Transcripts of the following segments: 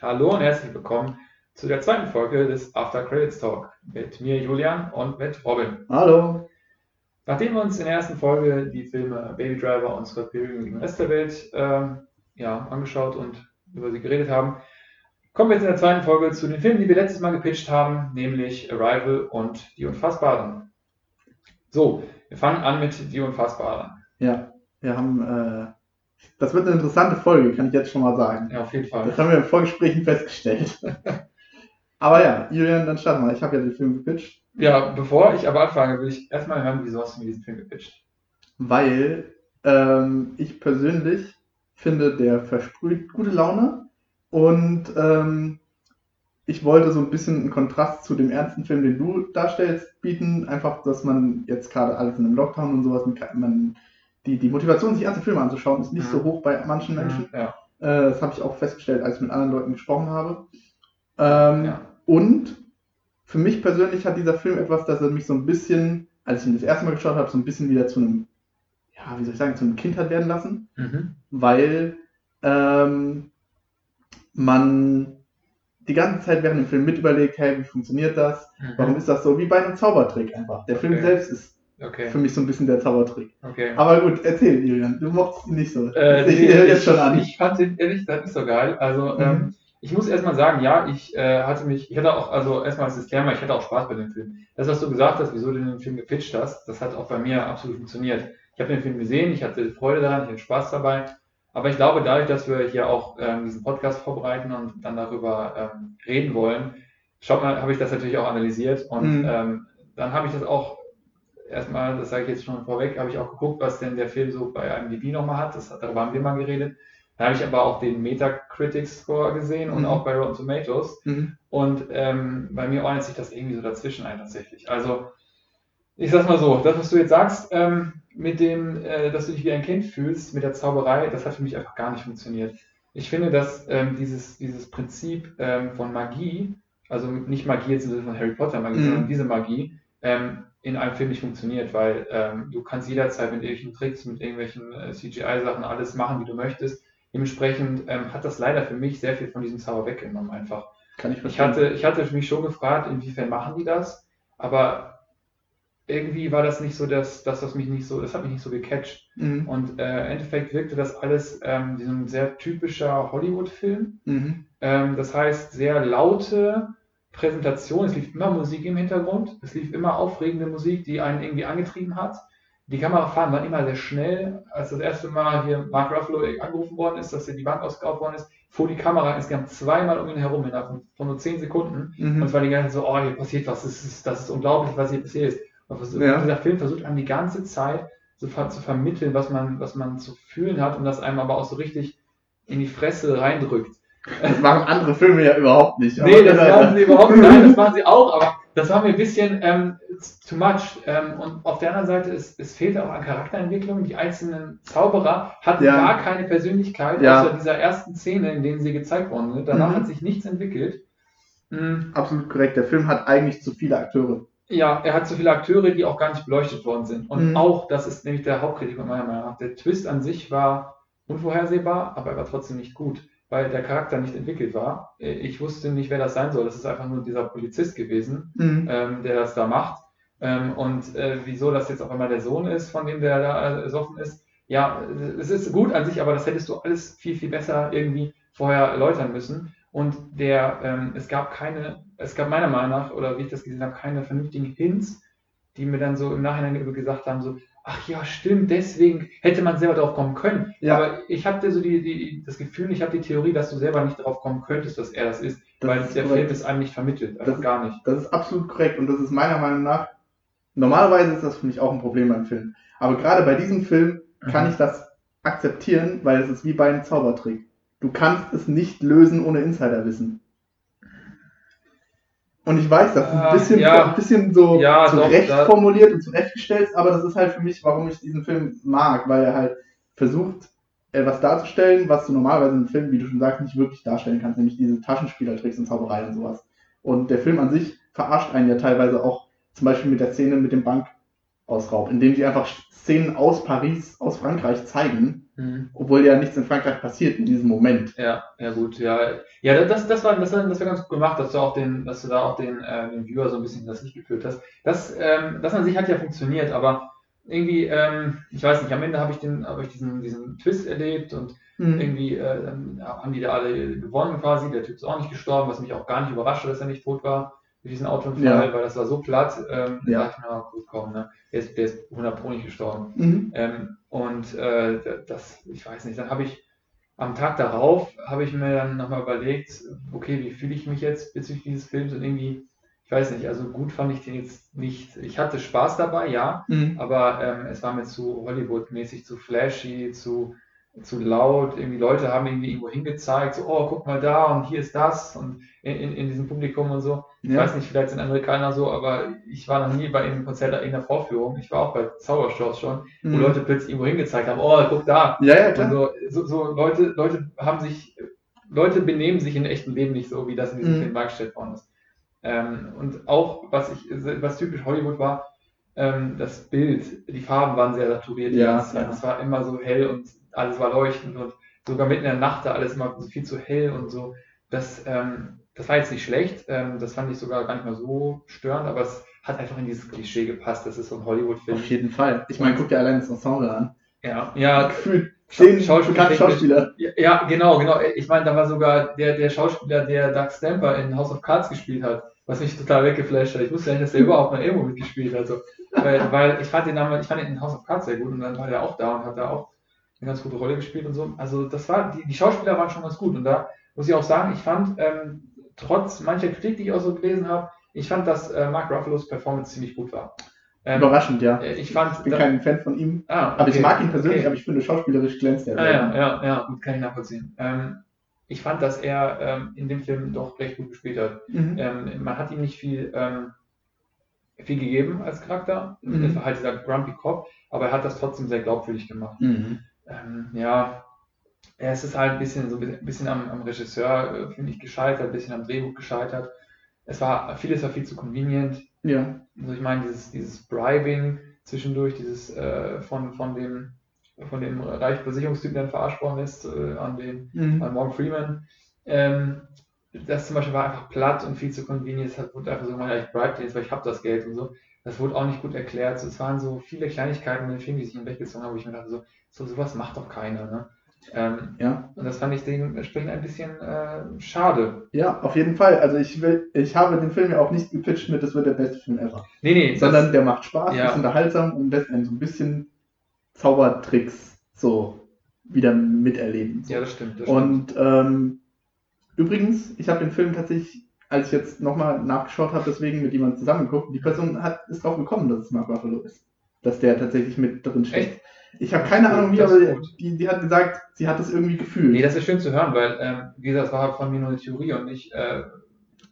Hallo und herzlich willkommen zu der zweiten Folge des After Credits Talk mit mir Julian und mit Robin. Hallo. Nachdem wir uns in der ersten Folge die Filme Baby Driver und gegen den Rest der Welt äh, ja, angeschaut und über sie geredet haben, kommen wir jetzt in der zweiten Folge zu den Filmen, die wir letztes Mal gepitcht haben, nämlich Arrival und Die Unfassbaren. So, wir fangen an mit Die Unfassbaren. Ja, wir haben, äh, das wird eine interessante Folge, kann ich jetzt schon mal sagen. Ja, auf jeden Fall. Das haben wir im Vorgesprächen festgestellt. aber ja, Julian, dann starten wir. Ich habe ja den Film gepitcht. Ja, bevor ich aber anfange, will ich erstmal hören, wieso hast du mir diesen Film gepitcht? Weil ähm, ich persönlich finde, der versprüht gute Laune und ähm, ich wollte so ein bisschen einen Kontrast zu dem ernsten Film, den du darstellst, bieten. Einfach, dass man jetzt gerade alles in einem Lockdown und sowas, man, die, die Motivation, sich ernste Filme anzuschauen, ist nicht Mhm. so hoch bei manchen Menschen. Ja, Äh, das habe ich auch festgestellt, als ich mit anderen Leuten gesprochen habe. Ähm, ja. Und für mich persönlich hat dieser Film etwas, dass er mich so ein bisschen, als ich ihn das erste Mal geschaut habe, so ein bisschen wieder zu einem, ja, wie soll ich sagen, zu einem Kind hat werden lassen, Mhm. weil ähm, man die ganze Zeit während dem Film mit überlegt, hey, wie funktioniert das? Warum ist das so? Wie bei einem Zaubertrick einfach. Der Film Okay. selbst ist Okay, für mich so ein bisschen der Zaubertrick. okay. Aber gut, erzähl, Julian, du mochtest ihn nicht so. Äh, ich nee, ich, jetzt schon an. ich fand den ehrlich gesagt nicht so geil. Also, Mhm. ähm, ich muss erstmal sagen, ja, ich äh, hatte mich, ich hatte auch, also erstmal als Disclaimer, ich hatte auch Spaß bei dem Film. Das, was du gesagt hast, wieso du den Film gepitcht hast, das hat auch bei mir absolut funktioniert. Ich habe den Film gesehen, ich hatte Freude daran, ich hatte Spaß dabei. Aber ich glaube, dadurch, dass wir hier auch ähm, diesen Podcast vorbereiten und dann darüber ähm, reden wollen, schaut mal, habe ich das natürlich auch analysiert und Mhm. ähm, dann habe ich das auch erstmal, das sage ich jetzt schon vorweg, habe ich auch geguckt, was denn der Film so bei IMDb nochmal hat. Das, darüber haben wir mal geredet. Dann habe ich aber auch den Metacritic-Score gesehen und Mhm. auch bei Rotten Tomatoes. Mhm. Und ähm, bei mir ordnet sich das irgendwie so dazwischen ein tatsächlich. Also, ich sag's mal so, das, was du jetzt sagst, ähm, mit dem, äh, dass du dich wie ein Kind fühlst, mit der Zauberei, das hat für mich einfach gar nicht funktioniert. Ich finde, dass ähm, dieses, dieses Prinzip ähm, von Magie, also nicht Magie jetzt im Sinne von Harry Potter Magie, Mhm. sondern diese Magie, ähm, in einem Film nicht funktioniert, weil ähm, du kannst jederzeit mit irgendwelchen Tricks, mit irgendwelchen äh, CGI-Sachen alles machen, wie du möchtest. Dementsprechend ähm, hat das leider für mich sehr viel von diesem Zauber weggenommen einfach. Kann ich Ich hatte, ich hatte mich schon gefragt, inwiefern machen die das, aber irgendwie war das nicht so, dass, das mich nicht so, das hat mich nicht so gecatcht. Mhm. Und äh, im Endeffekt wirkte das alles ähm, wie so ein sehr typischer Hollywood-Film. Mhm. Ähm, das heißt, sehr laute Präsentation. Es lief immer Musik im Hintergrund. Es lief immer aufregende Musik, die einen irgendwie angetrieben hat. Die Kamerafahren waren immer sehr schnell. Als das erste Mal hier Mark Ruffalo angerufen worden ist, dass hier die Bank ausgeraubt worden ist, fuhr die Kamera insgesamt zweimal um ihn herum innerhalb von, von nur zehn Sekunden. Mhm. Und es war die ganze Zeit so, oh, hier passiert was, das ist, das ist unglaublich, was hier passiert ist. Und Ja. dieser Film versucht einem die ganze Zeit ver zu vermitteln, was man, was man zu fühlen hat und das einem aber auch so richtig in die Fresse reindrückt. Das machen andere Filme ja überhaupt nicht. Nee, das machen sie überhaupt nicht. Nein, das machen sie auch, aber das war mir ein bisschen ähm, too much. Ähm, und auf der anderen Seite, es, es fehlte auch an Charakterentwicklung. Die einzelnen Zauberer hatten Ja. gar keine Persönlichkeit, Ja. außer dieser ersten Szene, in denen sie gezeigt worden sind. Danach Mhm. hat sich nichts entwickelt. Mm, Absolut korrekt. Der Film hat eigentlich zu viele Akteure. Ja, er hat so viele Akteure, die auch gar nicht beleuchtet worden sind. Und Mhm. auch, das ist nämlich der Hauptkritik meiner Meinung nach, der Twist an sich war unvorhersehbar, aber er war trotzdem nicht gut, weil der Charakter nicht entwickelt war. Äh, Ich wusste nicht, wer das sein soll. Das ist einfach nur dieser Polizist gewesen, Mhm. ähm, der das da macht. Ähm, und äh, wieso das jetzt auf einmal der Sohn ist, von dem der da ersoffen ist, ja, es ist gut an sich, aber das hättest du alles viel, viel besser irgendwie vorher erläutern müssen. Und der, ähm, es gab keine, es gab meiner Meinung nach, oder wie ich das gesehen habe, keine vernünftigen Hints, die mir dann so im Nachhinein gesagt haben, so, ach ja, stimmt, deswegen hätte man selber drauf kommen können. Ja. Aber ich hatte so die, die, das Gefühl, ich habe die Theorie, dass du selber nicht drauf kommen könntest, dass er das ist, Das weil ist der korrekt. Film es einem nicht vermittelt, einfach Das- gar nicht. Das ist absolut korrekt und das ist meiner Meinung nach, normalerweise ist das für mich auch ein Problem beim Film. Aber gerade bei diesem Film kann Mhm. ich das akzeptieren, weil es ist wie bei einem Zaubertrick. Du kannst es nicht lösen ohne Insiderwissen. Und ich weiß, das ist ein bisschen, ja. ein bisschen so Ja, doch, zurecht da- formuliert und zurechtgestellt, aber das ist halt für mich, warum ich diesen Film mag, weil er halt versucht, etwas darzustellen, was du normalerweise im Film, wie du schon sagst, nicht wirklich darstellen kannst, nämlich diese Taschenspielertricks und Zauberei und sowas. Und der Film an sich verarscht einen ja teilweise auch, zum Beispiel mit der Szene mit dem Bank, aus Raub, indem sie einfach Szenen aus Paris, aus Frankreich zeigen, Mhm. obwohl ja nichts in Frankreich passiert in diesem Moment. Ja, ja gut, ja. Ja, das, das war, das, war- das war ganz gut gemacht, dass du auch den, dass du da auch den, äh, den Viewer so ein bisschen das Licht geführt hast. Das, ähm, das an sich hat ja funktioniert, aber irgendwie, ähm, ich weiß nicht, am Ende habe ich den, habe ich diesen, diesen Twist erlebt und Mhm. irgendwie äh, haben die da alle gewonnen quasi. Der Typ ist auch nicht gestorben, was mich auch gar nicht überraschte, dass er nicht tot war durch diesen Autounfall, Ja. weil das war so platt. Ähm, Ja. Da dachte ich mir, ah, gut, komm, ne? Der ist, der ist 100 Pro nicht gestorben. Mhm. Ähm, und äh, das, ich weiß nicht, dann habe ich am Tag darauf, habe ich mir dann nochmal überlegt, okay, wie fühle ich mich jetzt bezüglich dieses Films und irgendwie, ich weiß nicht, also gut fand ich den jetzt nicht. Ich hatte Spaß dabei, ja, Mhm. aber ähm, es war mir zu Hollywood-mäßig, zu flashy, zu, zu laut. Irgendwie Leute haben irgendwie irgendwo hingezeigt, so, oh, guck mal da und hier ist das und in, in, in diesem Publikum und so. Ich Ja. weiß nicht, vielleicht sind Amerikaner so, aber ich war noch nie bei einem Konzert in einer Vorführung. Ich war auch bei Zaubershows schon, wo Mhm. Leute plötzlich irgendwo hingezeigt haben, oh, guck da. Ja, ja, klar. so, so, so Leute, Leute haben sich, Leute benehmen sich im echten Leben nicht so, wie das in diesem Mhm. Film dargestellt worden ist. Ähm, und auch, was ich, was typisch Hollywood war, ähm, das Bild, die Farben waren sehr saturiert Ja, ja. Es war immer so hell und alles war leuchtend und sogar mitten in der Nacht da alles immer viel zu hell und so. Das, ähm, das war jetzt nicht schlecht, ähm, das fand ich sogar gar nicht mal so störend, aber es hat einfach in dieses Klischee gepasst. Das ist so ein Hollywood-Film. Auf jeden Fall. Ich meine, guck dir allein das Ensemble an. Ja, ja, Gefühlt zehn Schauspieler- Schauspieler. Ja, ja, genau, genau. Ich meine, da war sogar der, der Schauspieler, der Doug Stamper in House of Cards gespielt hat, was mich total weggeflasht hat. Ich wusste ja nicht, dass der überhaupt mal irgendwo mitgespielt hat. So. Weil, weil ich fand den damals, ich fand ihn in House of Cards sehr gut und dann war er auch da und hat da auch eine ganz gute Rolle gespielt und so. Also das war, die, die Schauspieler waren schon ganz gut und da muss ich auch sagen, ich fand, ähm, trotz mancher Kritik, die ich auch so gelesen habe, ich fand, dass äh, Mark Ruffalo's Performance ziemlich gut war. Ähm, Überraschend, ja. äh, ich fand, Ich bin da- kein Fan von ihm. ah, Aber ich okay. mag ihn persönlich, Okay. aber ich finde, schauspielerisch glänzt er. Ah, ja, ja, ja, gut, kann ich nachvollziehen. Ähm, ich fand, dass er ähm, in dem Film doch recht gut gespielt hat. Mhm. Ähm, man hat ihm nicht viel, ähm, viel gegeben als Charakter. Mhm. Das war halt dieser Grumpy Cop, aber er hat das trotzdem sehr glaubwürdig gemacht. Mhm. Ähm, ja, es ist halt ein bisschen, so ein bisschen am, am Regisseur, äh, finde ich, gescheitert, ein bisschen am Drehbuch gescheitert. Es war, vieles war viel zu convenient. Ja. Also ich meine, dieses, dieses Bribing zwischendurch, dieses äh, von, von dem von dem reichen Versicherungstypen dann verarscht worden ist äh, an den Mhm. an Morgan Freeman. Ähm, das zum Beispiel war einfach platt und viel zu convenient. Es hat- wurde einfach so gemacht, ja, ich bribe den jetzt, weil ich habe das Geld und so. Das wurde auch nicht gut erklärt. So, Es waren so viele Kleinigkeiten in dem Film, die sich hinweggezogen haben, wo ich mir dachte, so, so sowas macht doch keiner. Ne? Ähm, Ja. und das fand ich dementsprechend ein bisschen äh, schade. ja, auf jeden Fall. Also ich will, ich habe den Film ja auch nicht gepitcht mit, das wird der beste Film ever. Nee, nee, das- Sondern der macht Spaß, Ja. ist unterhaltsam und lässt einen so ein bisschen Zaubertricks so wieder miterleben. So. ja, das stimmt. Das stimmt. Und ähm, übrigens, ich habe den Film tatsächlich, als ich jetzt nochmal nachgeschaut habe, deswegen mit jemandem zusammengeguckt, die Person hat, ist drauf gekommen, dass es Mark Ruffalo ist. Dass der tatsächlich mit drin steckt. Ich habe keine Ahnung wie, das aber die, die hat gesagt, sie hat es irgendwie gefühlt. Nee, das ist schön zu hören, weil, ähm, wie gesagt, das war halt von mir nur eine Theorie und ich äh,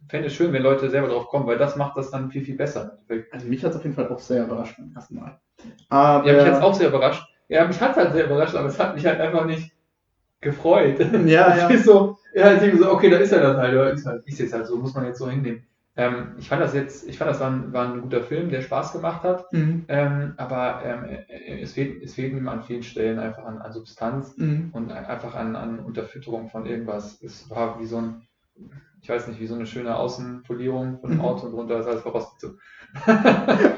fände es schön, wenn Leute selber drauf kommen, weil das macht das dann viel, viel besser. also mich hat es auf jeden Fall auch sehr überrascht beim ersten Mal. Aber, Ja, mich hat es auch sehr überrascht. Ja, mich hat es halt sehr überrascht, aber es hat mich halt einfach nicht gefreut. Ja, Ich ja. bin so, ja, ich denke so, okay, da ist er das halt, oder ist halt, ist jetzt halt so, muss man jetzt so hinnehmen. Ähm, ich fand das jetzt, ich fand das war ein, war ein guter Film, der Spaß gemacht hat, Mhm. ähm, aber ähm, äh, es, fehlt, es fehlt ihm an vielen Stellen einfach an, an Substanz Mhm. und ein- einfach an, an Unterfütterung von irgendwas. Es war wie so ein, ich weiß nicht, wie so eine schöne Außenpolierung von dem Mhm. Auto und drunter ist alles verrostet.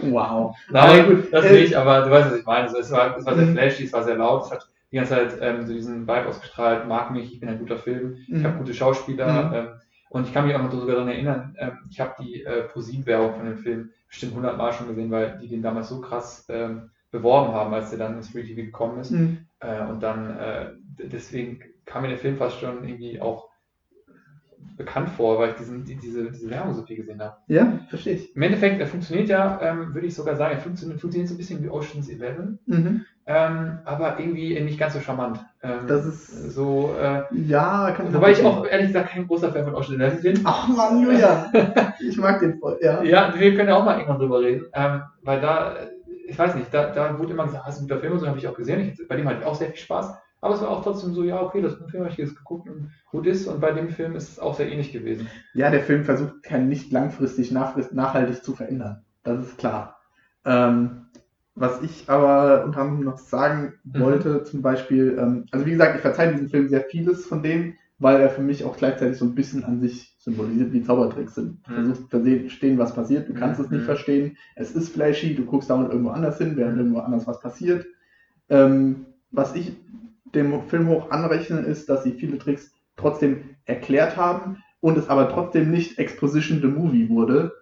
Wow. Nein, gut, das äh, nicht, aber du weißt, was ich meine. Also es, war, es war sehr Mhm. flashy, es war sehr laut, es hat die ganze Zeit ähm, so diesen Vibe ausgestrahlt, mag mich, ich bin ein guter Film, ich Mhm. habe gute Schauspieler ähm, und ich kann mich auch noch sogar daran erinnern, ähm, ich habe die äh, ProSieben-Werbung von dem Film bestimmt 100 Mal schon gesehen, weil die den damals so krass ähm, beworben haben, als der dann ins Free TV gekommen ist. Mhm. Äh, und dann, äh, deswegen kam mir der Film fast schon irgendwie auch bekannt vor, weil ich diesen, die, diese, diese Werbung so viel gesehen habe. Ja, verstehe ich. Im Endeffekt, er funktioniert ja, ähm, würde ich sogar sagen, er funktioniert, funktioniert so ein bisschen wie Ocean's Eleven, Mhm. Ähm, aber irgendwie nicht ganz so charmant. Ähm, Das ist- so, äh, Ja, kann wobei ich auch ehrlich gesagt kein großer Fan von Ocean's Eleven bin. Ach Mann, Julian. Ich mag den voll, ja. Ja, wir können ja auch mal irgendwann drüber reden, ähm, weil da, ich weiß nicht, da, da wurde immer gesagt, das ist ein guter Film und so habe ich auch gesehen. Ich, bei dem hatte ich auch sehr viel Spaß. Aber es war auch trotzdem so, ja, okay, das ist ein Film, habe ich jetzt geguckt und gut ist. Und bei dem Film ist es auch sehr ähnlich gewesen. Ja, der Film versucht kein nicht langfristig nachhaltig zu verändern. Das ist klar. Ähm, Was ich aber unter anderem noch sagen Mhm. wollte, zum Beispiel, ähm, also wie gesagt, ich verzeihe diesem Film sehr vieles von dem, weil er für mich auch gleichzeitig so ein bisschen an sich symbolisiert, wie Zaubertricks sind. Du Mhm. versuchst zu verstehen, was passiert, du kannst es nicht Mhm. verstehen, es ist flashy, du guckst dauernd irgendwo anders hin, während Mhm. irgendwo anders was passiert. Ähm, was ich dem Film hoch anrechne, ist, dass sie viele Tricks trotzdem erklärt haben und es aber trotzdem nicht Exposition the Movie wurde.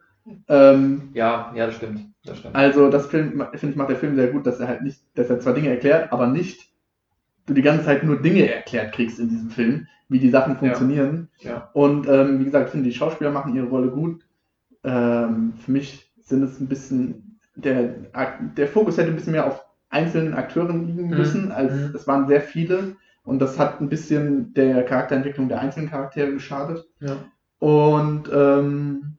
Ähm, Ja, ja, das stimmt. Das stimmt. also das Film, finde ich, macht der Film sehr gut, dass er halt nicht, dass er zwar Dinge erklärt, aber nicht du die ganze Zeit nur Dinge erklärt kriegst in diesem Film, wie die Sachen funktionieren. Ja. Und ähm, wie gesagt, ich finde, die Schauspieler machen ihre Rolle gut. Ähm, für mich sind es ein bisschen, der, der Fokus hätte ein bisschen mehr auf einzelnen Akteuren liegen Mhm. müssen, als Mhm. es waren sehr viele. Und das hat ein bisschen der Charakterentwicklung der einzelnen Charaktere geschadet. Ja. Und ähm,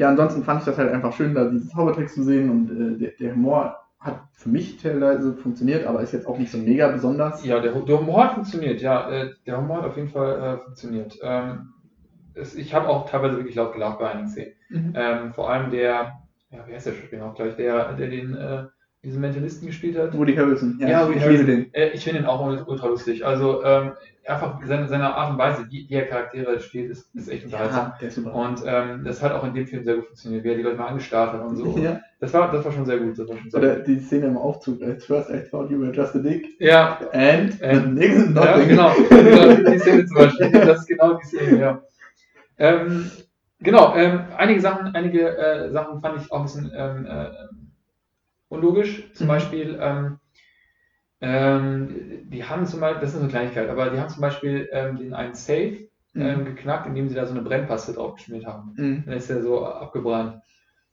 ja, ansonsten fand ich das halt einfach schön, da diese Zaubertricks zu sehen und äh, der, der Humor hat für mich teilweise funktioniert, aber ist jetzt auch nicht so mega besonders. Ja, der, der Humor hat funktioniert, ja. Äh, der Humor hat auf jeden Fall äh, funktioniert. Ähm, es, ich habe auch teilweise wirklich laut gelacht bei einigen Szenen. Mhm. Ähm, vor allem der, ja, wie heißt der Schauspieler auch gleich, der, der den, äh, diesen Mentalisten gespielt hat. Woody Harrelson, ja, Ja, ich, Woody ich Harrelson. liebe den. Äh, ich finde ihn auch ultra lustig. Also ähm, einfach seine, seine Art und Weise, wie, wie er Charaktere spielt, ist, ist echt unterhaltsam. Ja. Und ähm, das hat auch in dem Film sehr gut funktioniert, wie er die Leute mal angestarrt hat und so. Ja. Das, war, das war schon sehr gut. Das war schon sehr Oder gut. die Szene im Aufzug. At first I thought you were just a dick. Ja, And, And- nigga ja nothing. genau. genau. Die Szene zum Beispiel. Das ist genau die Szene, ja. Ähm, genau, ähm, einige Sachen, einige äh, Sachen fand ich auch ein bisschen ähm, äh, unlogisch. Zum Mhm. Beispiel, ähm, ähm, die haben zum Beispiel, das ist eine Kleinigkeit, aber die haben zum Beispiel ähm, den einen Safe ähm, Mhm. geknackt, indem sie da so eine Brennpaste drauf geschmiert haben. Mhm. Dann ist er so abgebrannt.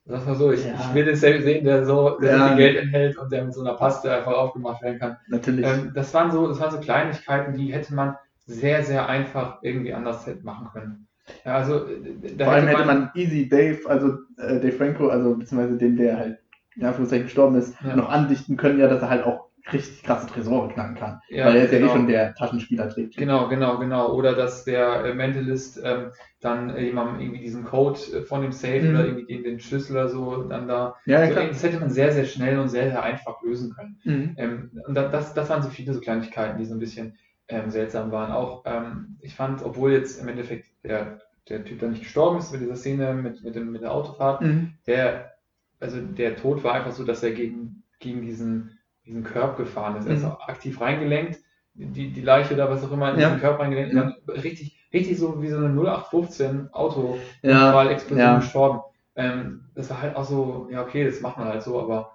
Sag mal so, ich, Ja. ich will den Safe sehen, der so, der Ja. viel Geld enthält und der mit so einer Paste einfach aufgemacht werden kann. Natürlich. Ähm, das waren so, das waren so Kleinigkeiten, die hätte man sehr, sehr einfach irgendwie anders machen können. Ja, also äh, Vor allem hätte man Easy Dave, also äh, Dave Franco, also beziehungsweise den, der halt in Anführungszeichen gestorben ist, Ja. noch andichten können, ja, dass er halt auch richtig krasse Tresore knacken kann. Ja, Weil er ist ja genau. eh schon der Taschenspieler-Trick. Genau, genau, genau. Oder dass der äh, Mentalist ähm, dann äh, jemandem irgendwie diesen Code äh, von dem Safe Mhm. oder irgendwie den, den Schlüssel oder so dann da. Ja, so, klar. das hätte man sehr, sehr schnell und sehr, sehr einfach lösen können. Mhm. Ähm, und da, das, das waren so viele so Kleinigkeiten, die so ein bisschen ähm, seltsam waren. Auch ähm, ich fand, obwohl jetzt im Endeffekt der, der Typ da nicht gestorben ist mit dieser Szene mit, mit, dem, mit der Autofahrt, Mhm. der, also der Tod war einfach so, dass er gegen, gegen diesen, diesen Körb gefahren ist. Er ist Mhm. auch aktiv reingelenkt, die, die Leiche oder was auch immer in Ja. diesen Körper reingelenkt und dann richtig, richtig so wie so eine 0815 Auto Ja, Explosion ja. gestorben. Ähm, das war halt auch so, ja okay, das macht man halt so, aber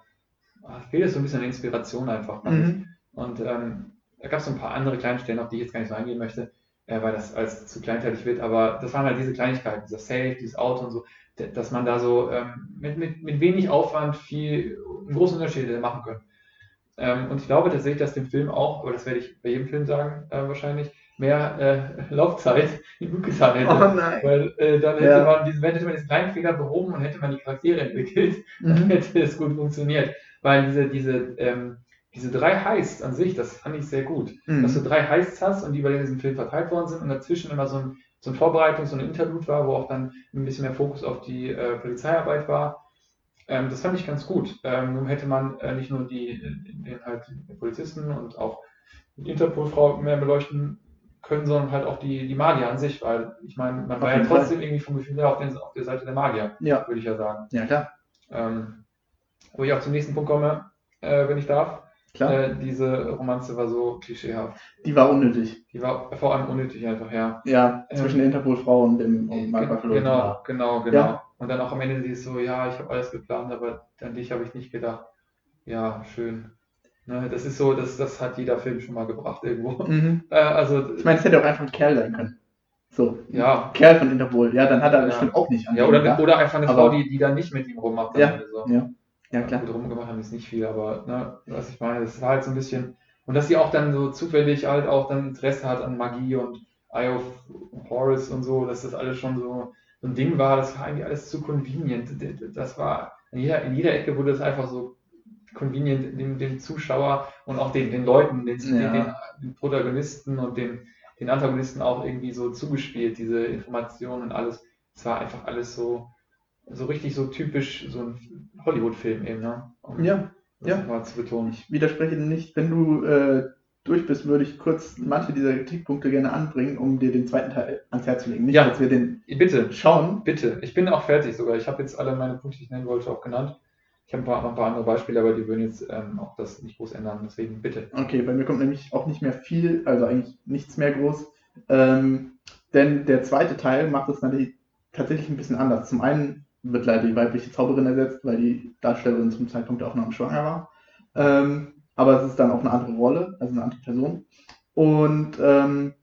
ah, fehlt es so ein bisschen an Inspiration einfach. Mhm. Und ähm, da gab es so ein paar andere kleine Stellen, auf die ich jetzt gar nicht so eingehen möchte, äh, weil das als zu kleinteilig wird. Aber das waren halt diese Kleinigkeiten, dieser Safe, dieses Auto und so, dass man da so ähm, mit, mit, mit wenig Aufwand viel, einen großen Unterschied machen können. Ähm, und ich glaube tatsächlich, dass dem Film auch, aber das werde ich bei jedem Film sagen, äh, wahrscheinlich, mehr äh, Laufzeit gut getan hätte. Oh nein. Weil äh, dann hätte Ja. man diesen, hätte man diesen kleinen Fehler behoben und hätte man die Charaktere entwickelt, dann Mhm. hätte es gut funktioniert. Weil diese, diese, ähm, diese drei Heists an sich, das fand ich sehr gut. Dass du Mhm. drei Heists hast und die über diesen Film verteilt worden sind und dazwischen immer so ein, so ein Vorbereitung, so ein Interlude war, wo auch dann ein bisschen mehr Fokus auf die äh, Polizeiarbeit war. Ähm, das fand ich ganz gut. Ähm, nun hätte man äh, nicht nur die, den halt Polizisten und auch die Interpol-Frau mehr beleuchten können, sondern halt auch die, die Magier an sich, weil ich meine, man Auf war ja jeden Fall. trotzdem irgendwie vom Gefühl her auf, den, auf der Seite der Magier, Ja, würde ich ja sagen. ja, klar. Ähm, wo ich auch zum nächsten Punkt komme, äh, wenn ich darf. Klar. Äh, diese Romanze war so klischeehaft. Die war unnötig. Die war vor allem unnötig einfach, ja. Ja, Ähm, zwischen der Interpol-Frau und dem und Mark Ruffalo. Genau, genau, genau. Ja. Und dann auch am Ende sie ist so, ja, ich habe alles geplant, aber an dich habe ich nicht gedacht. Ja, schön. Ne, das ist so, das, das hat jeder Film schon mal gebracht irgendwo. Mhm. Äh, also, Ich meine, es hätte auch einfach ein Kerl sein können. So. ja. Kerl von Interpol. Ja, dann hat er Ja. bestimmt auch nicht an Ja, oder, gedacht. oder einfach eine Frau, die, die dann nicht mit ihm rummacht. Ja, Ende so. Ja, ja klar. Gut, rumgemacht haben ist nicht viel, aber ne, was ich meine, das war halt so ein bisschen. Und dass sie auch dann so zufällig halt auch dann Interesse hat an Magie und Eye of Horus und so, dass das alles schon so, ein Ding war, das war eigentlich alles zu convenient. Das war, in jeder, in jeder Ecke wurde das einfach so convenient dem, dem Zuschauer und auch den, den Leuten, den, Ja. den, den Protagonisten und den, den Antagonisten auch irgendwie so zugespielt, diese Informationen und alles. Es war einfach alles so, so richtig so typisch, so ein Hollywood-Film eben, ne? Und Ja. Ja. mal zu betonen. Ich widerspreche nicht. Wenn du äh, durch bist, würde ich kurz manche dieser Kritikpunkte gerne anbringen, um dir den zweiten Teil ans Herz zu legen. Nicht, Ja. dass wir den Bitte, schauen. bitte. Ich bin auch fertig sogar. Ich habe jetzt alle meine Punkte, die ich nennen wollte, auch genannt. Ich habe ein paar, noch ein paar andere Beispiele, aber die würden jetzt ähm, auch das nicht groß ändern. Deswegen bitte. Okay, bei mir kommt nämlich auch nicht mehr viel, also eigentlich nichts mehr groß. Ähm, denn der zweite Teil macht es natürlich tatsächlich ein bisschen anders. Zum einen wird leider die weibliche Zauberin ersetzt, weil die Darstellerin zum Zeitpunkt der Aufnahme schwanger war. Ähm, aber es ist dann auch eine andere Rolle, also eine andere Person. Und ähm,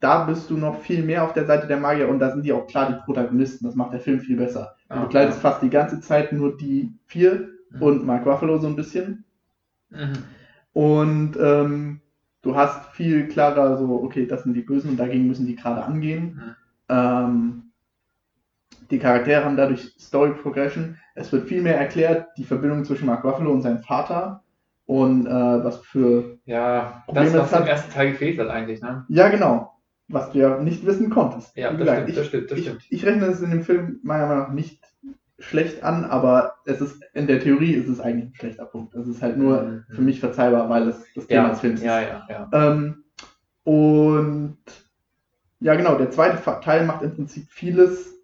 da bist du noch viel mehr auf der Seite der Magier und da sind die auch klar die Protagonisten. Das macht der Film viel besser. Du Ah, begleitest fast die ganze Zeit nur die vier Mhm. und Mark Ruffalo so ein bisschen. Mhm. Und ähm, du hast viel klarer so, okay, das sind die Bösen und dagegen müssen die gerade angehen. Mhm. Ähm, die Charaktere haben dadurch Story Progression. Es wird viel mehr erklärt, die Verbindung zwischen Mark Ruffalo und seinem Vater und äh, was für. Ja, Problem das, was ist im ersten Teil gefehlt hat eigentlich, ne? Ja, genau. Was du ja nicht wissen konntest. Ja, das stimmt, ich, das stimmt, das ich, stimmt. ich rechne es in dem Film meiner Meinung nach nicht schlecht an, aber es ist in der Theorie ist es eigentlich ein schlechter Punkt. Es ist halt nur Mhm. für mich verzeihbar, weil es das Thema Ja, des Films ist. ja, ja, ja. Ähm, und ja, genau, der zweite Teil macht im Prinzip vieles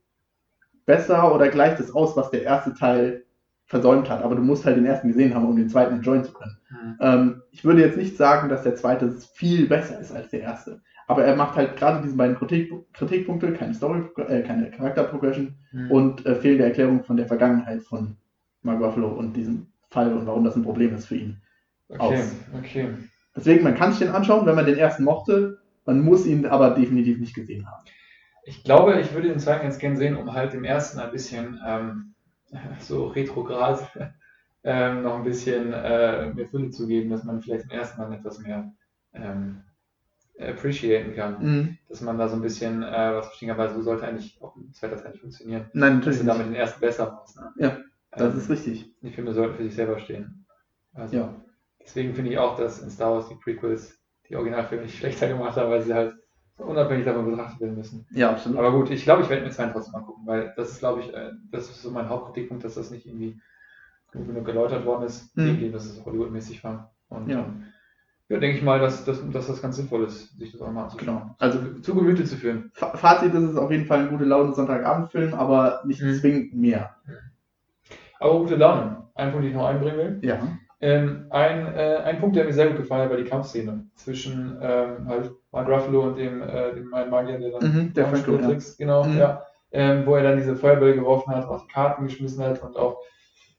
besser oder gleicht es aus, was der erste Teil versäumt hat. Aber du musst halt den ersten gesehen haben, um den zweiten enjoyen zu können. Mhm. Ähm, ich würde jetzt nicht sagen, dass der zweite viel besser ist als der erste. Aber er macht halt gerade diese beiden Kritik Kritikpunkte, keine Story, äh, keine Charakterprogression Mhm. und äh, fehlende Erklärung von der Vergangenheit von Mark Ruffalo und diesem Fall und warum das ein Problem ist für ihn. Okay, aus. okay. Deswegen, man kann sich den anschauen, wenn man den ersten mochte. Man muss ihn aber definitiv nicht gesehen haben. Ich glaube, ich würde den zweiten ganz gern sehen, um halt dem ersten ein bisschen ähm, so retrograd ähm, noch ein bisschen äh, mehr Fülle zu geben, dass man vielleicht im ersten Mal etwas mehr ähm, appreciaten kann. Mhm. Dass man da so ein bisschen äh, was verstehen kann, weil so sollte eigentlich auch ein zweiter Teil nicht funktionieren. Nein, Dass natürlich du damit den ersten besser machst. Ne? Ja, Das Ähm, ist richtig. Die Filme sollten für sich selber stehen. Also, Ja. Deswegen finde ich auch, dass in Star Wars die Prequels die Originalfilme nicht schlechter gemacht haben, weil sie halt unabhängig davon betrachtet werden müssen. Ja, absolut. Aber gut, ich glaube, ich werde mir zwei trotzdem mal gucken, weil das ist, glaube ich, äh, das ist so mein Hauptkritikpunkt, dass das nicht irgendwie gut genug geläutert worden ist, Mhm. dem, dass es Hollywood-mäßig war. Und Ja. ähm, ja, denke ich mal, dass, dass, dass das ganz sinnvoll ist, sich das auch mal anzuschauen. Genau. Also zu, zu Gemüte zu führen. Fa- Fazit ist es auf jeden Fall ein gute Laune Sonntagabendfilm, aber nicht Mhm. zwingend mehr. Aber gute Laune. Ein Punkt, den ich noch einbringen will. Ja. Ähm, ein, äh, ein Punkt, der mir sehr gut gefallen hat, war die Kampfszene zwischen ähm, halt Mark Ruffalo und dem, äh, dem einen Magier, der dann Mhm, der. Tricks, genau, Mhm. ja. Ähm, wo er dann diese Feuerbälle geworfen hat, auch die Karten geschmissen hat und auch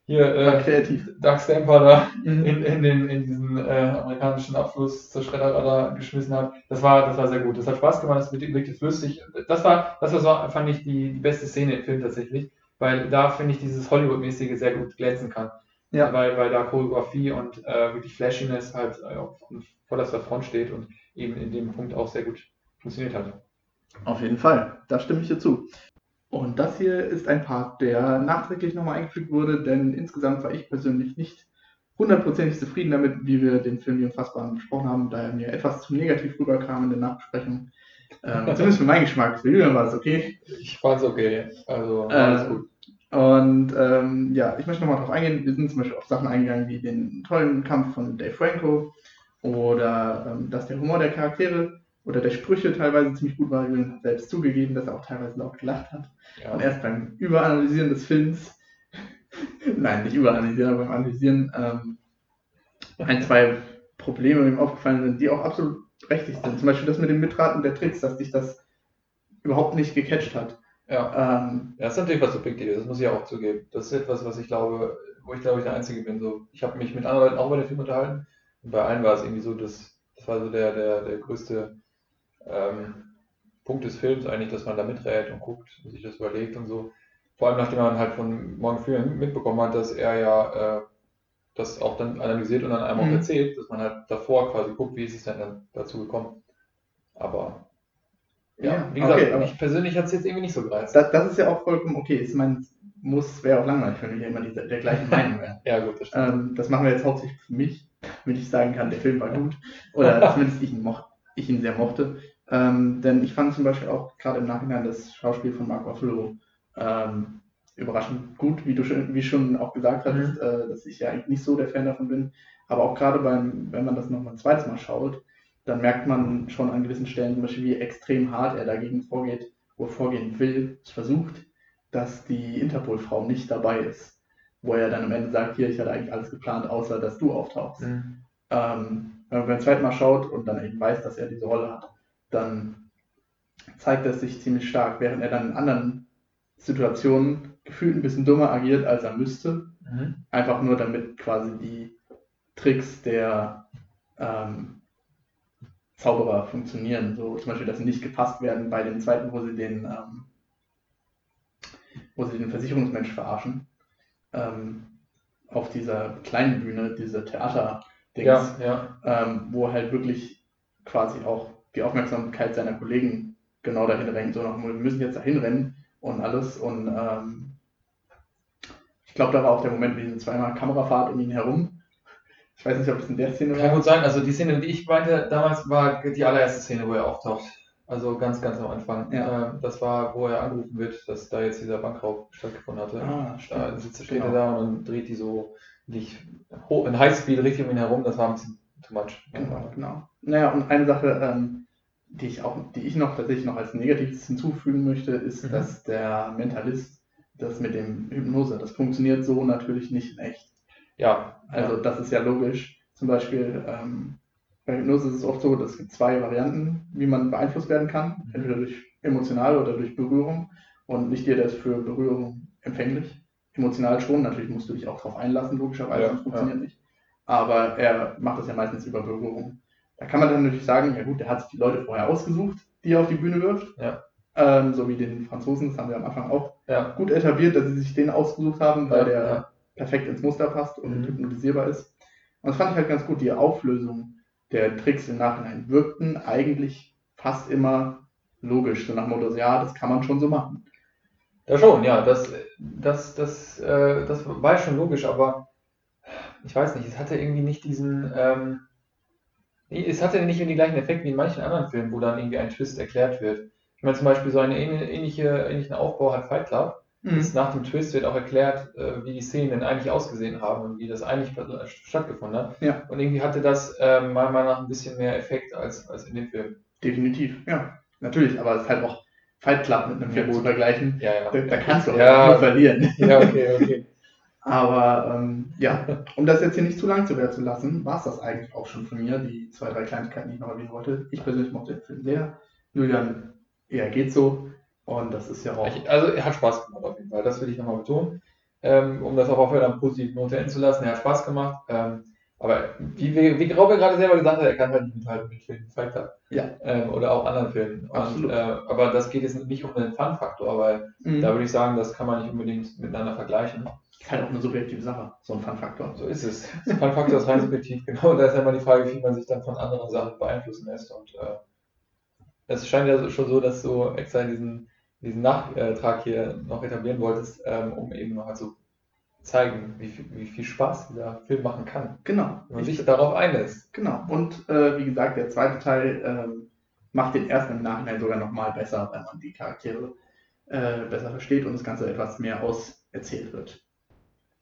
hier äh, kreativ. Doug Stamper da Mhm. in, in, den, in diesen äh, amerikanischen Abfluss zur Schredderradar geschmissen hat. Das war, das war sehr gut. Das hat Spaß gemacht, das wirkte flüssig. Das war, das war so, fand ich, die, die beste Szene im Film tatsächlich, weil da, finde ich, dieses Hollywood-mäßige sehr gut glänzen kann. Ja. Weil, weil da Choreografie und äh, wirklich Flashiness halt äh, auf vorderster Front steht und eben in dem Punkt auch sehr gut funktioniert hat. Auf jeden Fall, da stimme ich dir zu. Und das hier ist ein Part, der nachträglich nochmal eingefügt wurde, denn insgesamt war ich persönlich nicht hundertprozentig zufrieden damit, wie wir den Film Die Unfassbaren besprochen haben, da er mir etwas zu negativ rüberkam in der Nachbesprechung. Ähm, zumindest für meinen Geschmack. Für Julian war es okay. Ich fand's okay. Also, Äh, alles gut. Und ähm, ja, ich möchte nochmal darauf eingehen. Wir sind zum Beispiel auf Sachen eingegangen wie den tollen Kampf von Dave Franco oder ähm, dass der Humor der Charaktere oder der Sprüche teilweise ziemlich gut war. Julian hat selbst zugegeben, dass er auch teilweise laut gelacht hat. Und Ja. erst beim Überanalysieren des Films, nein, nicht überanalysieren, aber beim Analysieren, ähm, ein, zwei Probleme ihm aufgefallen sind, die auch absolut berechtigt sind. Zum Beispiel das mit dem Mitraten der Tricks, dass dich das überhaupt nicht gecatcht hat. Ja. Ähm, Ja, das ist natürlich was Subjektives, das muss ich auch zugeben. Das ist etwas, was ich glaube, wo ich glaube ich der Einzige bin. So, ich habe mich mit anderen Leuten auch über den Film unterhalten und bei allen war es irgendwie so, dass das war so der, der, der größte ähm, Punkt des Films eigentlich, dass man da miträt und guckt und sich das überlegt und so. Vor allem nachdem man halt von Morgan Freeman mitbekommen hat, dass er ja äh, das auch dann analysiert und dann einem Mhm. auch erzählt, dass man halt davor quasi guckt, wie ist es denn dann dazu gekommen. Aber ja, wie gesagt, okay, aber- mich persönlich hat es jetzt irgendwie nicht so gereizt. das, das ist ja auch vollkommen okay. Ich meine, muss, wäre auch langweilig, wenn wir immer diese, der gleichen Meinung wären. Ja, gut, das stimmt. Ähm, das machen wir jetzt hauptsächlich für mich, damit ich sagen kann, der Film war gut. Oder zumindest ich ihn, moch, ich ihn sehr mochte. Ähm, denn ich fand zum Beispiel auch gerade im Nachhinein das Schauspiel von Mark Ruffalo ähm, überraschend gut, wie du schon, wie schon auch gesagt hast, mhm. äh, dass ich ja eigentlich nicht so der Fan davon bin. Aber auch gerade beim, wenn man das nochmal ein zweites Mal schaut, dann merkt man schon an gewissen Stellen zum Beispiel, wie extrem hart er dagegen vorgeht, wo er vorgehen will, es versucht, dass die Interpol-Frau nicht dabei ist. Wo er dann am Ende sagt, hier, ich hatte eigentlich alles geplant, außer dass du auftauchst. Mhm. Ähm, wenn man beim zweiten Mal schaut und dann eben weiß, dass er diese Rolle hat, dann zeigt er sich ziemlich stark, während er dann in anderen Situationen gefühlt ein bisschen dummer agiert, als er müsste. Mhm. Einfach nur damit quasi die Tricks der ähm, Zauberer funktionieren. So zum Beispiel, dass sie nicht gepasst werden bei dem zweiten, wo sie den, ähm, wo sie den Versicherungsmensch verarschen. Ähm, auf dieser kleinen Bühne, diese Theater- ja, ja. Ähm, wo halt wirklich quasi auch die Aufmerksamkeit seiner Kollegen genau dahin rennt. So nach, wir müssen jetzt dahin rennen und alles. Und ähm, ich glaube, da war auch der Moment wie diese zweimal Kamerafahrt um ihn herum. Ich weiß nicht, ob es in der Szene war. Kann gut sein. Also die Szene, die ich meinte damals, war die allererste Szene, wo er auftaucht. Also ganz, ganz am Anfang. Ja. Ähm, das war, wo er angerufen wird, dass da jetzt dieser Bankraub stattgefunden hatte. Ah, stimmt. Da sitzt, steht genau. er da und dreht die so nicht in Highspeed richtig um ihn herum. Das war ein bisschen too much. Genau, genau. Naja, und eine Sache, ähm, die ich auch, die ich noch tatsächlich noch als Negatives hinzufügen möchte, ist, mhm. dass der Mentalist das mit dem Hypnose, das funktioniert so natürlich nicht in echt. Ja. Also ja. das ist ja logisch. Zum Beispiel ähm, bei Hypnose ist es oft so, dass es gibt zwei Varianten, wie man beeinflusst werden kann. Mhm. Entweder durch emotional oder durch Berührung. Und nicht jeder ist für Berührung empfänglich. Emotional schon, natürlich musst du dich auch darauf einlassen, logischerweise, ja, sonst funktioniert ja. nicht. Aber er macht das ja meistens über Berührung. Da kann man dann natürlich sagen, ja gut, der hat sich die Leute vorher ausgesucht, die er auf die Bühne wirft. Ja. Ähm, so wie den Franzosen, das haben wir am Anfang auch ja. gut etabliert, dass sie sich den ausgesucht haben, weil der. Perfekt ins Muster passt und mhm. hypnotisierbar ist. Und das fand ich halt ganz gut, die Auflösung der Tricks im Nachhinein wirkten eigentlich fast immer logisch, so nach dem Motto, ja, das kann man schon so machen. Ja schon, ja, das, das, das, äh, das war schon logisch, aber ich weiß nicht, es hatte irgendwie nicht diesen, ähm, es hatte nicht den gleichen Effekt wie in manchen anderen Filmen, wo dann irgendwie ein Twist erklärt wird. Ich meine zum Beispiel so einen ähnliche, ähnlichen Aufbau hat Fight Club. Mhm. Nach dem Twist wird auch erklärt, äh, wie die Szenen denn eigentlich ausgesehen haben und wie das eigentlich stattgefunden hat. Ja. Und irgendwie hatte das äh, meiner Meinung nach ein bisschen mehr Effekt als, als in dem Film. Definitiv, ja. Natürlich, aber es ist halt auch Fight Club mit einem Film zu vergleichen. Ja, ja. Da, da kannst du auch ja. nur verlieren. Ja, okay, okay. Aber ähm, ja, um das jetzt hier nicht zu lang zu werden zu lassen, war es das eigentlich auch schon von mir, die zwei, drei Kleinigkeiten, die ich noch erwähnen wollte. Ich persönlich mochte den Film sehr. Julian, eher geht so. Und das ist ja auch. Also er hat Spaß gemacht auf jeden Fall, das will ich nochmal betonen. Ähm, um das auch auf einer positiven Note enden zu lassen. Er hat Spaß gemacht. Ähm, aber wie, wie, wie Graube gerade selber gesagt hat, er kann halt nicht mithalten mit Filmen, Fight Club. Ja. Ähm, oder auch anderen Filmen. Absolut. Und, äh, aber das geht jetzt nicht um den Fun-Faktor, weil mhm. da würde ich sagen, das kann man nicht unbedingt miteinander vergleichen. Ist halt auch eine subjektive Sache, so ein Fun-Faktor. So ist es. Fun-Faktor ist rein subjektiv, genau. Und da ist ja immer die Frage, wie man sich dann von anderen Sachen beeinflussen lässt. Und äh, es scheint ja schon so, dass du extra diesen, diesen Nachtrag hier noch etablieren wolltest, ähm, um eben halt so zeigen, wie viel, wie viel Spaß dieser Film machen kann. Genau. Wenn man sich darauf einlässt. Genau. Und äh, wie gesagt, der zweite Teil ähm, macht den ersten im Nachhinein sogar nochmal besser, wenn man die Charaktere äh, besser versteht und das Ganze etwas mehr auserzählt wird.